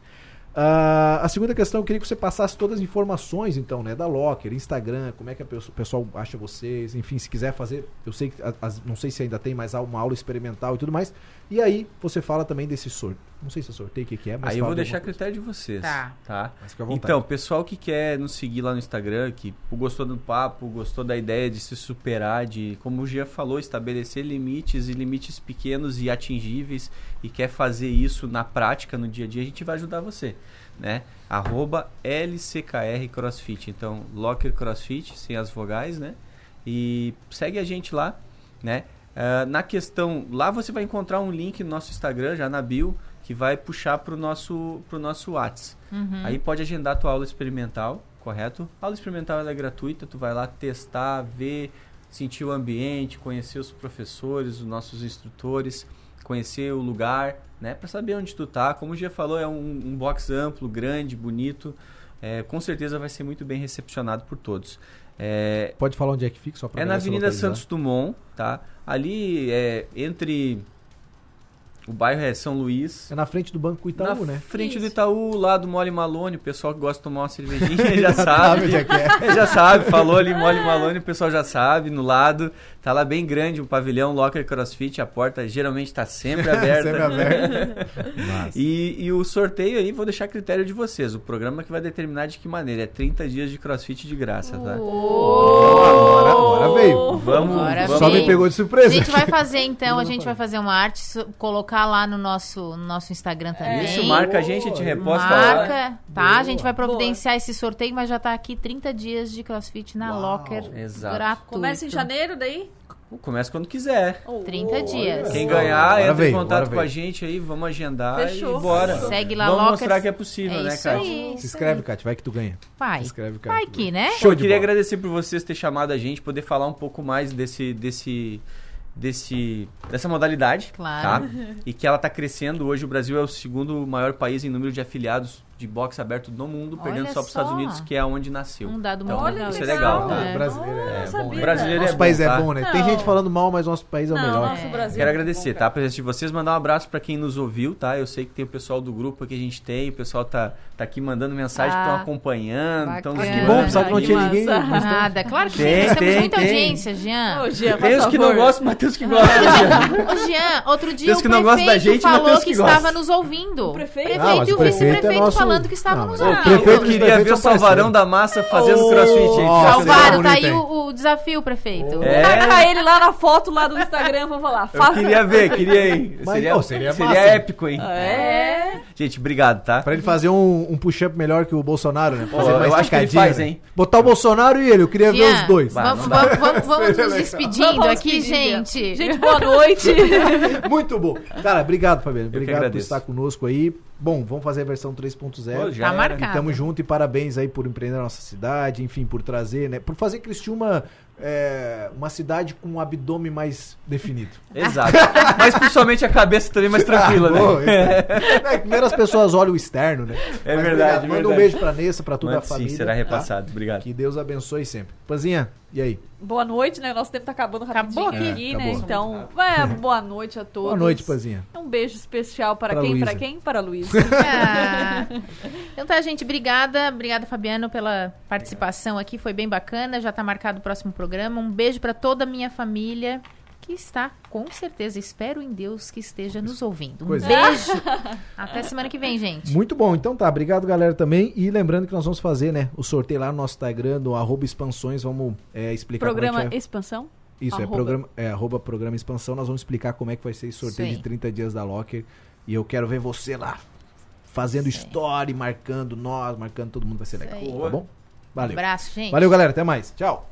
Ah, a segunda questão, eu queria que você passasse todas as informações, então, né? Da Locker, Instagram, como é que o pessoal acha vocês, enfim, se quiser fazer, eu sei que, as- não sei se ainda tem mais uma aula experimental e tudo mais. E aí, você fala também desse sorteio. Não sei se é sorteio, o que, que é, mas Aí eu vou de deixar a critério de vocês. Tá. Tá. Mas fica à vontade. Então, pessoal que quer nos seguir lá no Instagram, que gostou do papo, gostou da ideia de se superar, de, como o Gia falou, estabelecer limites e limites pequenos e atingíveis e quer fazer isso na prática, no dia a dia, a gente vai ajudar você, né? Arroba LCKR CrossFit. Então, Locker CrossFit, sem as vogais, né? E segue a gente lá, né? Ah, na questão, lá você vai encontrar um link no nosso Instagram, já na bio, que vai puxar pro nosso, pro nosso Whats. Uhum. Aí pode agendar tua aula experimental, correto? A aula experimental ela é gratuita, tu vai lá testar, ver, sentir o ambiente, conhecer os professores, os nossos instrutores, conhecer o lugar, né? Para saber onde tu tá. Como o Gia falou, é um, um box amplo, grande, bonito. É, com certeza vai ser muito bem recepcionado por todos. É, Pode falar onde é que fica, só pra é na Avenida localizar. Santos Dumont, tá? Ali é entre o bairro é São Luís. É na frente do Banco Itaú, na né? frente do Isso. Itaú, lá do Mole Malone, o pessoal que gosta de tomar uma cervejinha *laughs* já Sabe *laughs* sabe. onde é que é. *laughs* Já sabe, falou ali Mole Malone, o pessoal já sabe, no lado. Tá lá bem grande, um pavilhão Locker CrossFit, a porta geralmente tá sempre aberta. Sempre aberto. Massa. E, e o sorteio aí, vou deixar a critério de vocês. O programa que vai determinar de que maneira. É 30 dias de crossfit de graça, tá? Agora, agora veio. Vamos, Agora vamos. Só me pegou de A surpresa. gente vai fazer então, a gente vai. fazer uma arte, so- colocar lá no nosso, no nosso Instagram também. Isso, marca a gente, a gente reposta lá. Marca, tá? A gente vai providenciar esse sorteio, mas já tá aqui 30 dias de CrossFit na Uau. Locker. Exato. Gratuito. Começa em janeiro, daí? Começa quando quiser. 30 dias. Quem ganhar, Agora entra veio, em contato com a gente aí, vamos agendar Fechou. e bora. Segue lá, Vamos Lockers. mostrar que é possível, É né, isso Kátia? aí. Se inscreve, Kátia, vai que tu ganha. Vai. Se inscreve, Kátia. Vai que, né? Show, eu queria bola. agradecer por vocês ter chamado a gente, poder falar um pouco mais desse, desse, desse, dessa modalidade. Claro. Tá? E que ela está crescendo. Hoje o Brasil é o segundo maior país em número de afiliados de boxe aberto no mundo, perdendo Olha só para os Estados. Unidos, que é onde nasceu. Um dado Então, muito Olha, isso é legal. legal, tá? É. O brasileiro é, Não bom. sabia. né? Brasileiro Nosso é país bom, é tá? bom, né? Tem Não. gente falando mal, mas nosso país é o Não, melhor. nosso Brasil. Quero é agradecer, bom, tá? A presença de vocês, mandar um abraço para quem nos ouviu, tá? Eu sei que tem o pessoal do grupo que a gente tem, o pessoal tá, tá aqui mandando mensagem, Ah, estão acompanhando, estão bacana. Que bom, pensava que não Que tinha ninguém. *laughs* tem- Nada, claro que Tem, tem. Nós temos tem, muita tem. audiência, Jean. Ô, Gia, Tem os que não gostam, mas tem os que gostam. *laughs* Ô, Jean, outro dia Tem o que não gostam da prefeito tem falou que, estava nos ouvindo. O prefeito? Ah, e o o prefeito é vice-prefeito nosso- falando que estavam nos mas o prefeito- Eu queria ver o. Salvarão da Massa fazendo Oh, crossfit. Salvaram, tá aí o, o desafio, prefeito. É. Taca ele lá na foto lá do Instagram, vamos falar. Eu Faça. queria ver, queria ir. Mas, seria, seria seria massa. épico, hein? É. Gente, obrigado, tá? Pra ele fazer um, um push-up melhor que o Bolsonaro, né? Fazer eu mais acho que ele faz, né? hein? Botar o Bolsonaro e ele, eu queria ver os dois. Vamos, não vamos, vamos, vamos nos *laughs* despedindo Vamos aqui, gente. Gente, boa noite. *laughs* Muito bom. Cara, obrigado, Fabiano. Obrigado por estar conosco aí. Bom, vamos fazer a versão 3.0. Pô, já Tá marcado. E tamo junto e parabéns aí por empreender a nossa cidade, enfim, por trazer, né? Por fazer Criciúma é, uma cidade com um abdômen mais definido. *laughs* Exato. Mas principalmente a cabeça também mais tranquila, Ah, né? boa, é. *laughs* É, Primeiro as pessoas olham o externo, né? É Mas verdade, obrigado. Manda um beijo pra Nessa, pra toda a família. sim, será tá? repassado. Obrigado. Que Deus abençoe sempre. Panzinha, e aí? Boa noite, né? Nosso tempo tá acabando rapidinho Acabou aqui, aqui. né? É, acabou. Então, é, boa noite a todos. Boa noite, Panzinha. Um beijo especial para Pra quem? Luísa. Para quem? Para a Luísa. Ah. *laughs* Então tá, gente, obrigada. Obrigada, Fabiano, pela participação aqui. Foi bem bacana. Já tá marcado o próximo programa. Um beijo pra toda a minha família que está, com certeza, espero em Deus que esteja nos ouvindo. Um Pois é. beijo. Até semana que vem, gente. Muito bom, então tá. Obrigado, galera, também. E lembrando que nós vamos fazer, né, o sorteio lá no nosso Instagram, no arroba expansões. Vamos é, explicar Programa como é que vai... Expansão. Isso, é arroba. programa, é arroba programa expansão. Nós vamos explicar como é que vai ser esse sorteio aí. de 30 dias da Locker. E eu quero ver você lá fazendo aí. story, marcando nós, marcando todo mundo. Vai ser legal. aí. Tá bom? Um Valeu. abraço, gente. Valeu, galera. Até mais. Tchau.